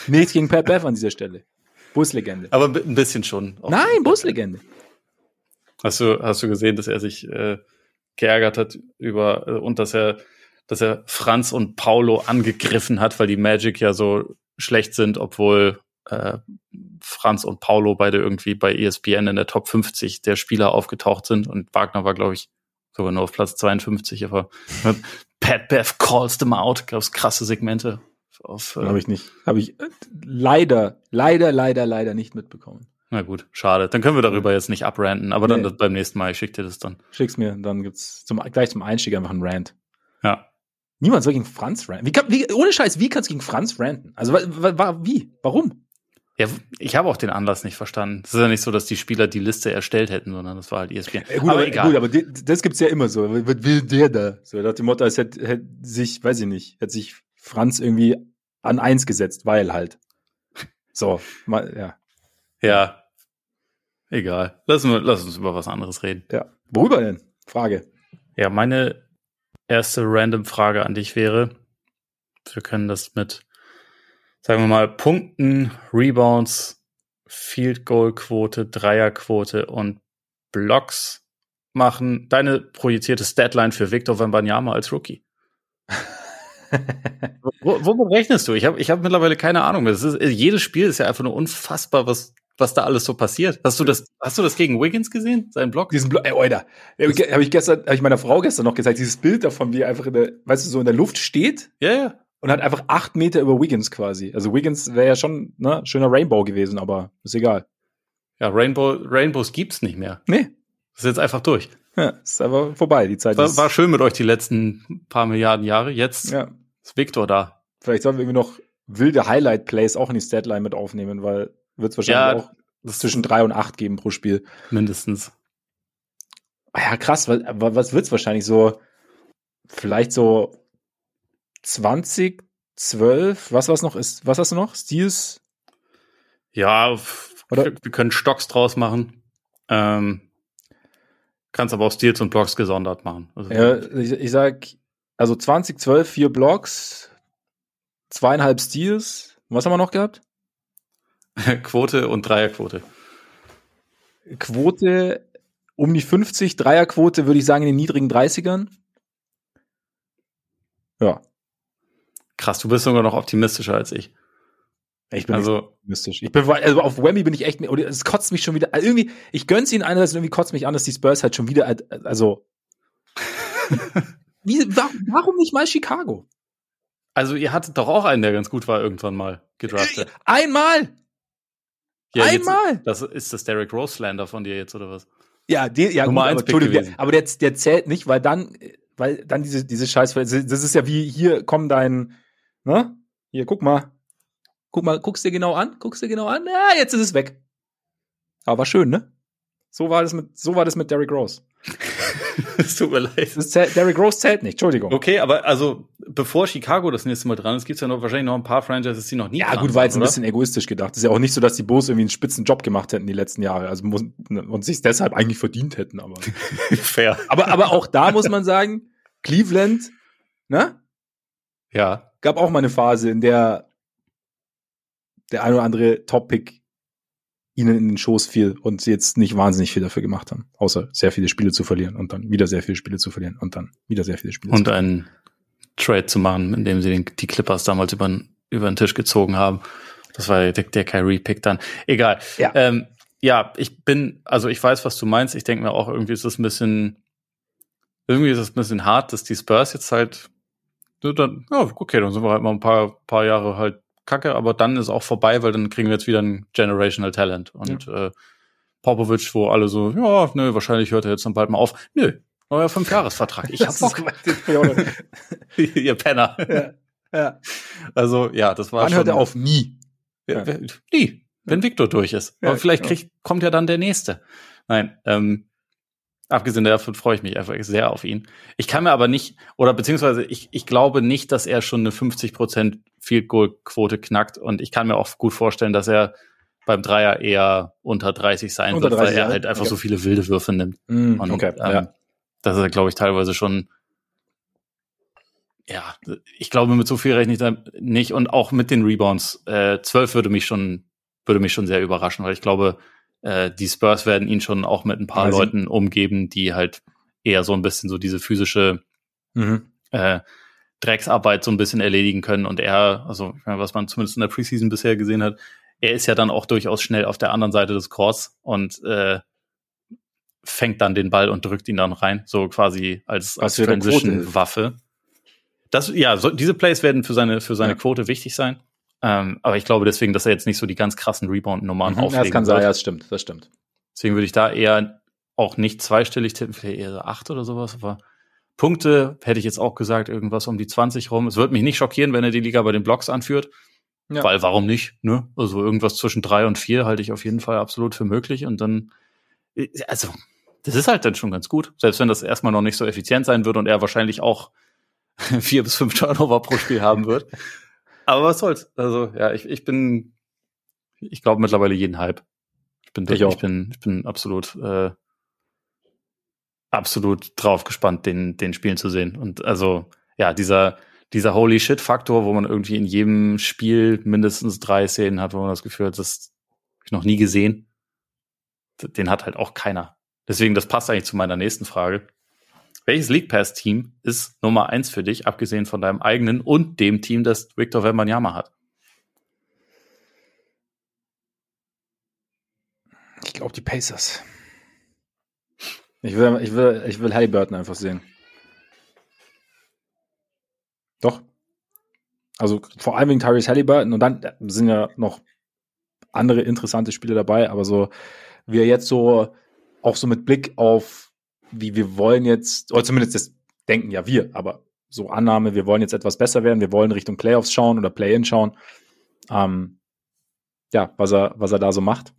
Nichts gegen Pat Bev an dieser Stelle. Buslegende. Aber ein bisschen schon. Nein, Buslegende. Hast du, hast du gesehen, dass er sich äh, geärgert hat über äh, und dass er, dass er Franz und Paulo angegriffen hat, weil die Magic ja so schlecht sind, obwohl äh, Franz und Paulo beide irgendwie bei ESPN in der Top 50 der Spieler aufgetaucht sind und Wagner war, glaube ich, sogar nur auf Platz 52, aber Pat Bev calls them out, gab es krasse Segmente. Auf, äh, Habe ich nicht. Habe ich äh, leider, leider, leider, leider nicht mitbekommen. Na gut, schade. Dann können wir darüber jetzt nicht abranten, aber nee. dann beim nächsten Mal, ich schick dir das dann. Schick's mir, dann gibt's zum, gleich zum Einstieg einfach einen Rant. Ja. Niemand soll gegen Franz ranten. Wie, wie, ohne Scheiß, wie kannst du gegen Franz ranten? Also, wie? Warum? Ja, ich habe auch den Anlass nicht verstanden. Es ist ja nicht so, dass die Spieler die Liste erstellt hätten, sondern das war halt ESPN. Ja, gut, aber, aber egal. Gut, aber das gibt's ja immer so. Was will der da? So nach dem Motto, als hätte, hätte sich, weiß ich nicht, hätte sich Franz irgendwie an eins gesetzt, weil halt. So, mal, ja. Ja. Egal. Lass, lass uns über was anderes reden. Ja. Worüber denn? Frage. Ja, meine erste random Frage an dich wäre, wir können das mit sagen wir mal, Punkten, Rebounds, Field Goal Quote, Dreierquote und Blocks machen. Deine projizierte Statline für Victor Wembanyama als Rookie. womit rechnest du? Ich habe ich hab mittlerweile keine Ahnung mehr. Ist, jedes Spiel ist ja einfach nur unfassbar, was, was da alles so passiert. Hast du das, hast du das gegen Wiggins gesehen? Seinen Block? Diesen Block, ey, Oida. Habe ich gestern, habe ich meiner Frau gestern noch gezeigt, dieses Bild davon, wie er einfach in der, weißt du, so in der Luft steht. Ja, ja und hat einfach acht Meter über Wiggins quasi. Also Wiggins wäre ja schon ne, schöner Rainbow gewesen, aber ist egal. Ja, Rainbow, Rainbows gibt's nicht mehr. Nee. Ist jetzt einfach durch. Ja, ist einfach vorbei, die Zeit. War, war schön mit euch die letzten paar Milliarden Jahre. Jetzt ja. ist Victor da. Vielleicht sollen wir irgendwie noch wilde Highlight-Plays auch in die Statline mit aufnehmen, weil wird es wahrscheinlich ja, auch zwischen drei und acht geben pro Spiel. Mindestens. Ah ja, krass, was, was wird's wahrscheinlich so? Vielleicht so 20, 12, was was noch ist? Was hast du noch? Steals? Ja, Oder? wir können Stocks draus machen. Ähm, kannst aber auch Steals und Blocks gesondert machen. Also ja, ich, ich sag, also 20, 12, vier Blocks, zweieinhalb Steals. Was haben wir noch gehabt? Quote und Dreierquote. Quote um die 50, Dreierquote würde ich sagen in den niedrigen 30ern. Ja. Krass, du bist sogar noch optimistischer als ich. Ich bin also, optimistisch. Ich bin, also auf Wemmy bin ich echt, oder es kotzt mich schon wieder, also irgendwie, ich gönn's ihnen einerseits, irgendwie kotzt mich an, dass die Spurs halt schon wieder, also, wie, warum nicht mal Chicago? Also, ihr hattet doch auch einen, der ganz gut war, irgendwann mal gedraftet. Äh, einmal! Ja, Einmal! Jetzt, das ist das Derek Rose Slander von dir jetzt, oder was? Ja, der, ja, Nummer gut, aber, der, aber der, der zählt nicht, weil dann, weil dann diese, diese Scheiß, das ist ja wie, hier, komm dein, Ne? Hier, guck mal. Guck mal, guckst dir genau an, guckst dir genau an. Ja, jetzt ist es weg. Aber war schön, ne? So war das mit, so war das mit Derrick Rose. es tut mir leid. Derrick Rose zählt nicht, Entschuldigung. Okay, aber also bevor Chicago das nächste Mal dran ist, gibt es ja noch wahrscheinlich noch ein paar Franchises, die noch nie Ja, gut, war jetzt ein bisschen egoistisch gedacht. ist ja auch nicht so, dass die Bulls irgendwie einen spitzen Job gemacht hätten die letzten Jahre. Also muss, und sich deshalb eigentlich verdient hätten, aber. Fair. Aber, aber auch da muss man sagen, Cleveland, ne? Ja. Gab auch mal eine Phase, in der der ein oder andere Top-Pick ihnen in den Schoß fiel und sie jetzt nicht wahnsinnig viel dafür gemacht haben, außer sehr viele Spiele zu verlieren und dann wieder sehr viele Spiele zu verlieren und dann wieder sehr viele Spiele und zu verlieren. Und einen Trade zu machen, indem sie den, die Clippers damals über, über den Tisch gezogen haben. Das war der, der Kyrie-Pick dann. Egal. Ja. Ähm, ja, ich bin, also ich weiß, was du meinst. Ich denke mir auch, irgendwie ist das ein bisschen, irgendwie ist es ein bisschen hart, dass die Spurs jetzt halt, dann, ja, okay, dann sind wir halt mal ein paar, paar Jahre halt kacke, aber dann ist auch vorbei, weil dann kriegen wir jetzt wieder ein Generational Talent. Und ja. äh, Popovic, wo alle so, ja, nö, wahrscheinlich hört er jetzt dann bald mal auf. Nö, neuer Fünfjahresvertrag. Ich hab Bock. Ihr Penner. Ja. ja. Also, ja, das war Wann schon. hört er auf? Nie. Ja. Nie. Wenn Victor durch ist. Aber vielleicht kriegt, kommt ja dann der nächste. Nein, ähm, Abgesehen davon freue ich mich einfach sehr auf ihn. Ich kann mir aber nicht, oder beziehungsweise ich, ich glaube nicht, dass er schon eine 50% Field Goal Quote knackt und ich kann mir auch gut vorstellen, dass er beim Dreier eher unter 30 sein unter wird, 30, weil er halt einfach okay. so viele wilde Würfe nimmt. Mm, und, okay, ähm, ja. Das ist, glaube ich, teilweise schon ja, ich glaube, mit so viel rechne ich nicht. Und auch mit den Rebounds. Äh, 12 würde mich schon, würde mich schon sehr überraschen, weil ich glaube, äh, die Spurs werden ihn schon auch mit ein paar also, Leuten umgeben, die halt eher so ein bisschen so diese physische mhm. äh, Drecksarbeit so ein bisschen erledigen können. Und er, also was man zumindest in der Preseason bisher gesehen hat, er ist ja dann auch durchaus schnell auf der anderen Seite des Courts und äh, fängt dann den Ball und drückt ihn dann rein, so quasi als, als Transition-Waffe. Das, ja, so, diese Plays werden für seine, für seine ja. Quote wichtig sein. Ähm, aber ich glaube deswegen, dass er jetzt nicht so die ganz krassen Rebound-Nummern mhm, auflegen Ja, das kann sein, ja, das stimmt, das stimmt. Deswegen würde ich da eher auch nicht zweistellig tippen, vielleicht eher so acht oder sowas, aber Punkte hätte ich jetzt auch gesagt, irgendwas um die 20 rum. Es würde mich nicht schockieren, wenn er die Liga bei den Blocks anführt. Ja. Weil warum nicht? Ne? Also irgendwas zwischen drei und vier halte ich auf jeden Fall absolut für möglich. Und dann, äh, also, das ist halt dann schon ganz gut. Selbst wenn das erstmal noch nicht so effizient sein wird und er wahrscheinlich auch vier bis fünf Turnover pro Spiel haben wird. Aber was soll's? Also, ja, ich, ich bin, ich glaube mittlerweile jeden Hype. Ich bin, ich, ich bin, ich bin absolut, äh, absolut drauf gespannt, den, den Spielen zu sehen. Und also, ja, dieser, dieser Holy Shit-Faktor, wo man irgendwie in jedem Spiel mindestens drei Szenen hat, wo man das Gefühl hat, das habe ich noch nie gesehen. Den hat halt auch keiner. Deswegen, das passt eigentlich zu meiner nächsten Frage. Welches League Pass Team ist Nummer eins für dich, abgesehen von deinem eigenen und dem Team, das Victor Wembanyama hat? Ich glaube die Pacers. Ich will, ich will, ich will Halliburton einfach sehen. Doch. Also vor allem wegen Tyrese Halliburton und dann sind ja noch andere interessante Spiele dabei, aber so wie er jetzt so auch so mit Blick auf wie wir wollen jetzt, oder zumindest das denken ja wir, aber so Annahme, wir wollen jetzt etwas besser werden, wir wollen Richtung Playoffs schauen oder Play-In schauen. Ähm, ja, was er, was er da so macht.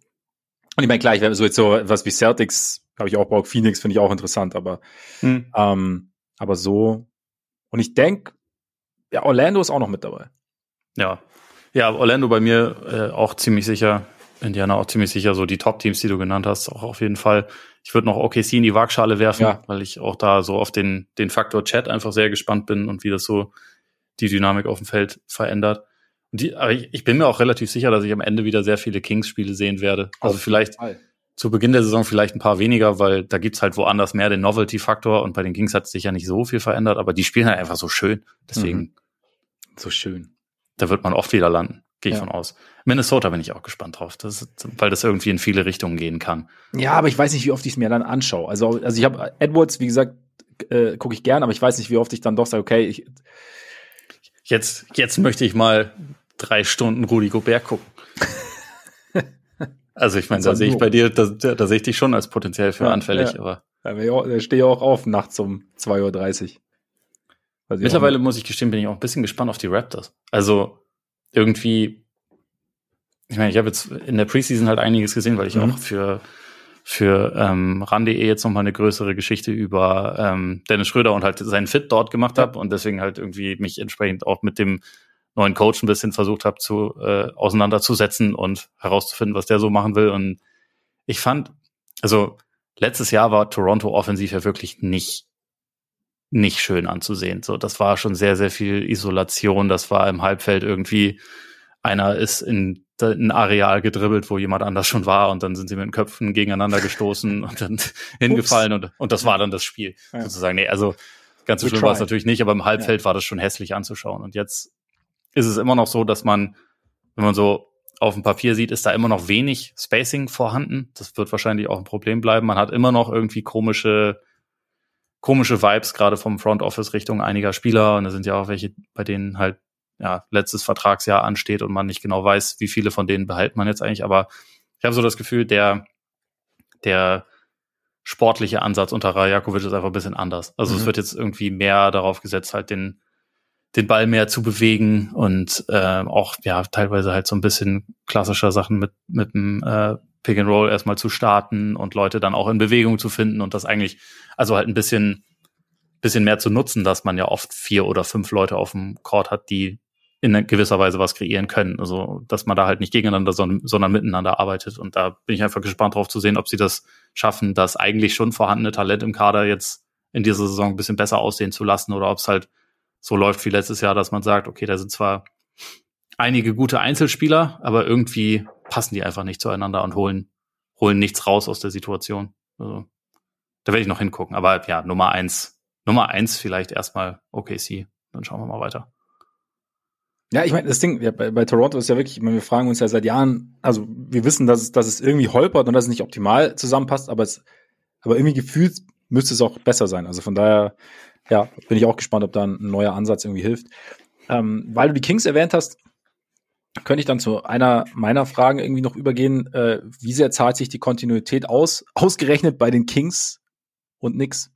Und ich meine, klar, ich so jetzt so was wie Celtics, habe ich auch Bock, Phoenix finde ich auch interessant, aber, hm. ähm, aber so. Und ich denke, ja, Orlando ist auch noch mit dabei. Ja. Ja, Orlando bei mir äh, auch ziemlich sicher. Indiana auch ziemlich sicher, so die Top-Teams, die du genannt hast, auch auf jeden Fall. Ich würde noch OKC in die Waagschale werfen, ja. weil ich auch da so auf den, den Faktor Chat einfach sehr gespannt bin und wie das so die Dynamik auf dem Feld verändert. Und die, aber ich, ich bin mir auch relativ sicher, dass ich am Ende wieder sehr viele Kings-Spiele sehen werde. Also auf vielleicht zu Beginn der Saison vielleicht ein paar weniger, weil da gibt's halt woanders mehr den Novelty-Faktor und bei den Kings hat sich ja nicht so viel verändert, aber die spielen halt einfach so schön. Deswegen. Mhm. So schön. Da wird man oft wieder landen. Gehe ich ja. von aus. Minnesota bin ich auch gespannt drauf, das, weil das irgendwie in viele Richtungen gehen kann. Ja, aber ich weiß nicht, wie oft ich es mir dann anschaue. Also, also ich habe Edwards, wie gesagt, äh, gucke ich gern, aber ich weiß nicht, wie oft ich dann doch sage, okay, ich jetzt, jetzt möchte ich mal drei Stunden Rudi Gobert gucken. also ich meine, da sehe ich bei dir, da, da sehe ich dich schon als potenziell für ja, anfällig, ja. aber. Ich stehe auch auf nachts um 2.30 Uhr. Mittlerweile muss ich gestehen, bin ich auch ein bisschen gespannt auf die Raptors. Also irgendwie, ich meine, ich habe jetzt in der Preseason halt einiges gesehen, weil ich mhm. auch für für ähm, RAN.de jetzt nochmal eine größere Geschichte über ähm, Dennis Schröder und halt seinen Fit dort gemacht habe und deswegen halt irgendwie mich entsprechend auch mit dem neuen Coach ein bisschen versucht habe zu äh, auseinanderzusetzen und herauszufinden, was der so machen will. Und ich fand, also letztes Jahr war Toronto offensiv ja wirklich nicht nicht schön anzusehen. So, das war schon sehr, sehr viel Isolation. Das war im Halbfeld irgendwie, einer ist in ein Areal gedribbelt, wo jemand anders schon war und dann sind sie mit den Köpfen gegeneinander gestoßen und dann hingefallen und, und das war dann das Spiel ja. sozusagen. Nee, also ganz so schlimm war es natürlich nicht, aber im Halbfeld ja. war das schon hässlich anzuschauen. Und jetzt ist es immer noch so, dass man, wenn man so auf dem Papier sieht, ist da immer noch wenig Spacing vorhanden. Das wird wahrscheinlich auch ein Problem bleiben. Man hat immer noch irgendwie komische komische Vibes, gerade vom Front Office Richtung einiger Spieler. Und da sind ja auch welche, bei denen halt ja, letztes Vertragsjahr ansteht und man nicht genau weiß, wie viele von denen behält man jetzt eigentlich. Aber ich habe so das Gefühl, der, der sportliche Ansatz unter Rajakovic ist einfach ein bisschen anders. Also mhm. es wird jetzt irgendwie mehr darauf gesetzt, halt den, den Ball mehr zu bewegen und äh, auch ja teilweise halt so ein bisschen klassischer Sachen mit mit dem äh, Pick and Roll erstmal zu starten und Leute dann auch in Bewegung zu finden und das eigentlich, also halt ein bisschen, bisschen mehr zu nutzen, dass man ja oft vier oder fünf Leute auf dem Court hat, die in gewisser Weise was kreieren können. Also, dass man da halt nicht gegeneinander, sondern, sondern miteinander arbeitet. Und da bin ich einfach gespannt drauf zu sehen, ob sie das schaffen, das eigentlich schon vorhandene Talent im Kader jetzt in dieser Saison ein bisschen besser aussehen zu lassen oder ob es halt so läuft wie letztes Jahr, dass man sagt, okay, da sind zwar einige gute Einzelspieler, aber irgendwie passen die einfach nicht zueinander und holen, holen nichts raus aus der Situation. Also, da werde ich noch hingucken. Aber ja, Nummer eins, Nummer eins vielleicht erstmal OKC. Dann schauen wir mal weiter. Ja, ich meine, das Ding ja, bei, bei Toronto ist ja wirklich, ich meine, wir fragen uns ja seit Jahren, also wir wissen, dass es, dass es irgendwie holpert und dass es nicht optimal zusammenpasst, aber es, aber irgendwie gefühlt müsste es auch besser sein. Also von daher, ja, bin ich auch gespannt, ob da ein neuer Ansatz irgendwie hilft. Ähm, weil du die Kings erwähnt hast, könnte ich dann zu einer meiner Fragen irgendwie noch übergehen. Äh, wie sehr zahlt sich die Kontinuität aus, ausgerechnet bei den Kings und nix?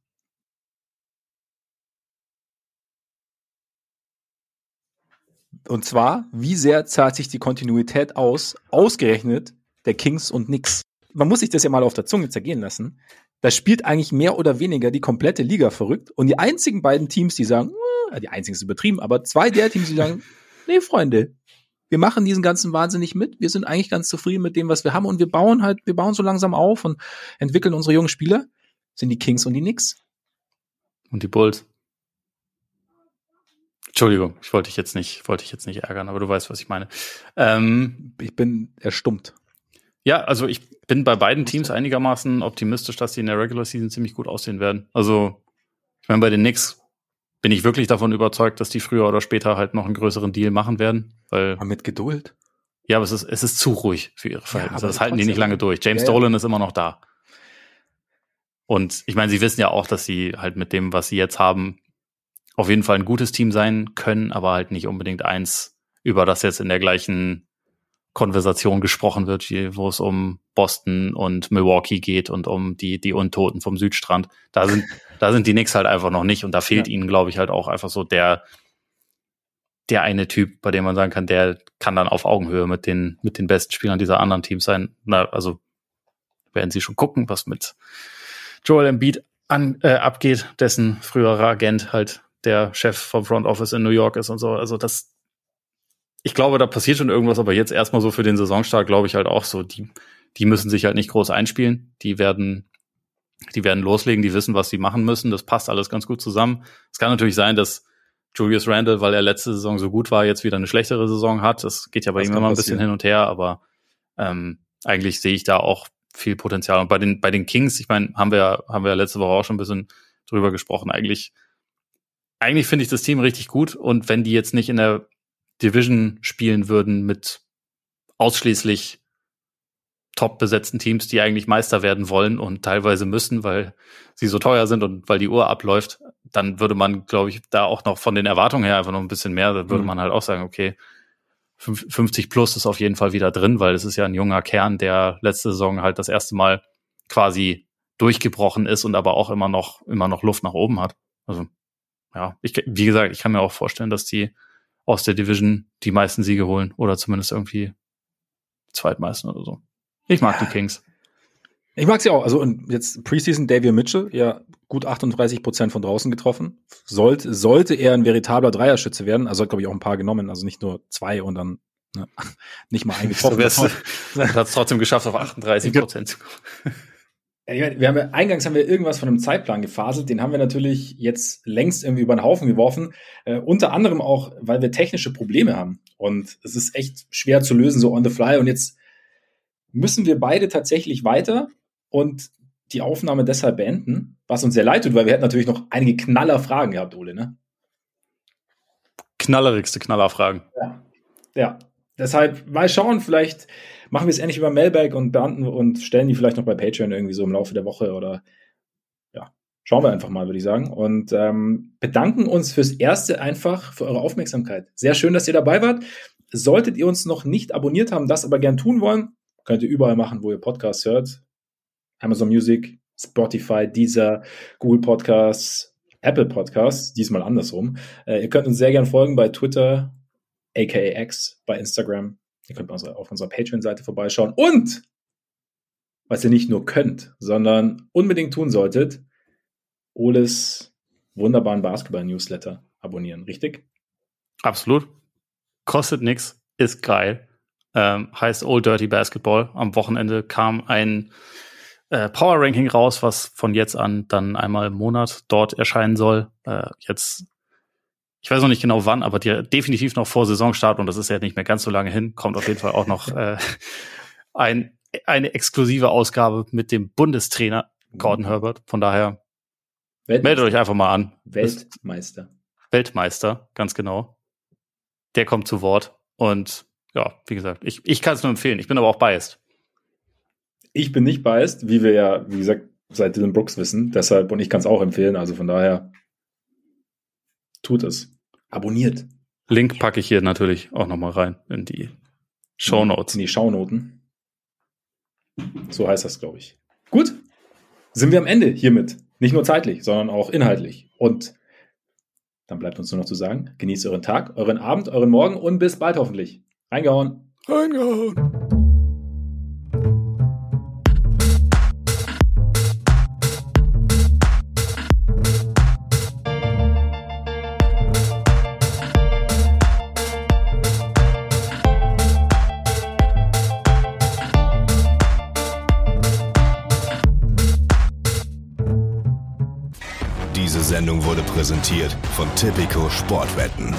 Und zwar, wie sehr zahlt sich die Kontinuität aus, ausgerechnet der Kings und nix? Man muss sich das ja mal auf der Zunge zergehen lassen. Da spielt eigentlich mehr oder weniger die komplette Liga verrückt. Und die einzigen beiden Teams, die sagen, äh, die einzigen ist übertrieben, aber zwei der Teams, die sagen, nee, Freunde, wir machen diesen ganzen Wahnsinn nicht mit. Wir sind eigentlich ganz zufrieden mit dem, was wir haben und wir bauen halt, wir bauen so langsam auf und entwickeln unsere jungen Spieler. Sind die Kings und die Knicks. Und die Bulls. Entschuldigung, ich wollte dich jetzt nicht, wollte ich jetzt nicht ärgern, aber du weißt, was ich meine. Ähm, ich bin erstummt. Ja, also ich bin bei beiden Teams einigermaßen optimistisch, dass sie in der Regular Season ziemlich gut aussehen werden. Also, ich meine, bei den Knicks bin ich wirklich davon überzeugt, dass die früher oder später halt noch einen größeren Deal machen werden. Weil, aber mit Geduld. Ja, aber es ist, es ist zu ruhig für ihre Verhältnisse. Ja, das halten die nicht lange durch. James ja, Dolan ist immer noch da. Und ich meine, sie wissen ja auch, dass sie halt mit dem, was sie jetzt haben, auf jeden Fall ein gutes Team sein können, aber halt nicht unbedingt eins, über das jetzt in der gleichen Konversation gesprochen wird, wo es um Boston und Milwaukee geht und um die, die Untoten vom Südstrand. Da sind, da sind die Knicks halt einfach noch nicht und da fehlt ja. ihnen, glaube ich, halt auch einfach so der, der eine Typ, bei dem man sagen kann, der kann dann auf Augenhöhe mit den, mit den besten Spielern dieser anderen Teams sein. Na, also werden sie schon gucken, was mit Joel Embiid an, äh, abgeht, dessen früherer Agent halt der Chef vom Front Office in New York ist und so. Also das, ich glaube, da passiert schon irgendwas, aber jetzt erstmal so für den Saisonstart glaube ich halt auch so, die, die müssen sich halt nicht groß einspielen. Die werden, die werden loslegen, die wissen, was sie machen müssen. Das passt alles ganz gut zusammen. Es kann natürlich sein, dass Julius Randle, weil er letzte Saison so gut war, jetzt wieder eine schlechtere Saison hat. Das geht ja bei das ihm immer ein bisschen hin und her, aber ähm, eigentlich sehe ich da auch viel Potenzial. Und bei den, bei den Kings, ich meine, haben wir, haben wir letzte Woche auch schon ein bisschen drüber gesprochen. Eigentlich, eigentlich finde ich das Team richtig gut. Und wenn die jetzt nicht in der Division spielen würden mit ausschließlich top besetzten Teams, die eigentlich Meister werden wollen und teilweise müssen, weil sie so teuer sind und weil die Uhr abläuft, dann würde man, glaube ich, da auch noch von den Erwartungen her einfach noch ein bisschen mehr, da würde mhm. man halt auch sagen, okay, 50 plus ist auf jeden Fall wieder drin, weil es ist ja ein junger Kern, der letzte Saison halt das erste Mal quasi durchgebrochen ist und aber auch immer noch, immer noch Luft nach oben hat. Also, ja, ich, wie gesagt, ich kann mir auch vorstellen, dass die aus der Division die meisten Siege holen oder zumindest irgendwie Zweitmeister oder so. Ich mag ja. die Kings. Ich mag sie auch. Also und jetzt Preseason Davier Mitchell, ja gut 38 Prozent von draußen getroffen. Sollte, sollte er ein veritabler Dreierschütze werden, also hat glaube ich auch ein paar genommen, also nicht nur zwei und dann ne, nicht mal eingetroffen. Du hat es trotzdem geschafft, auf 38 Prozent zu kommen. Wir haben ja, eingangs haben wir irgendwas von einem Zeitplan gefaselt, den haben wir natürlich jetzt längst irgendwie über den Haufen geworfen. Äh, unter anderem auch, weil wir technische Probleme haben. Und es ist echt schwer zu lösen, so on the fly. Und jetzt müssen wir beide tatsächlich weiter und die Aufnahme deshalb beenden, was uns sehr leid tut, weil wir hätten natürlich noch einige Knallerfragen gehabt, Ole, ne? Knallerigste Knallerfragen. Ja. Ja. Deshalb mal schauen, vielleicht machen wir es endlich über Mailbag und beantworten und stellen die vielleicht noch bei Patreon irgendwie so im Laufe der Woche oder ja, schauen wir einfach mal, würde ich sagen. Und ähm, bedanken uns fürs Erste einfach für eure Aufmerksamkeit. Sehr schön, dass ihr dabei wart. Solltet ihr uns noch nicht abonniert haben, das aber gern tun wollen, könnt ihr überall machen, wo ihr Podcasts hört. Amazon Music, Spotify, Deezer, Google Podcasts, Apple Podcasts, diesmal andersrum. Äh, ihr könnt uns sehr gern folgen bei Twitter, aka X, bei Instagram. Ihr könnt auf unserer Patreon-Seite vorbeischauen. Und, was ihr nicht nur könnt, sondern unbedingt tun solltet, Oles wunderbaren Basketball-Newsletter abonnieren, richtig? Absolut. Kostet nichts, ist geil. Ähm, heißt Old Dirty Basketball. Am Wochenende kam ein äh, Power Ranking raus, was von jetzt an dann einmal im Monat dort erscheinen soll. Äh, jetzt, ich weiß noch nicht genau wann, aber die, definitiv noch vor Saisonstart und das ist ja nicht mehr ganz so lange hin, kommt auf jeden Fall auch noch äh, ein, eine exklusive Ausgabe mit dem Bundestrainer Gordon mhm. Herbert. Von daher meldet euch einfach mal an. Weltmeister. Weltmeister, ganz genau. Der kommt zu Wort und ja, wie gesagt, ich, ich kann es nur empfehlen. Ich bin aber auch biased. Ich bin nicht biased, wie wir ja, wie gesagt, seit Dylan Brooks wissen. Deshalb, und ich kann es auch empfehlen. Also von daher, tut es. Abonniert. Link packe ich hier natürlich auch nochmal rein in die Show Notes. In die Shownoten. So heißt das, glaube ich. Gut. Sind wir am Ende hiermit. Nicht nur zeitlich, sondern auch inhaltlich. Und dann bleibt uns nur noch zu sagen, genießt euren Tag, euren Abend, euren Morgen und bis bald hoffentlich. Reingehauen. Reingehauen. präsentiert von Tipico Sportwetten.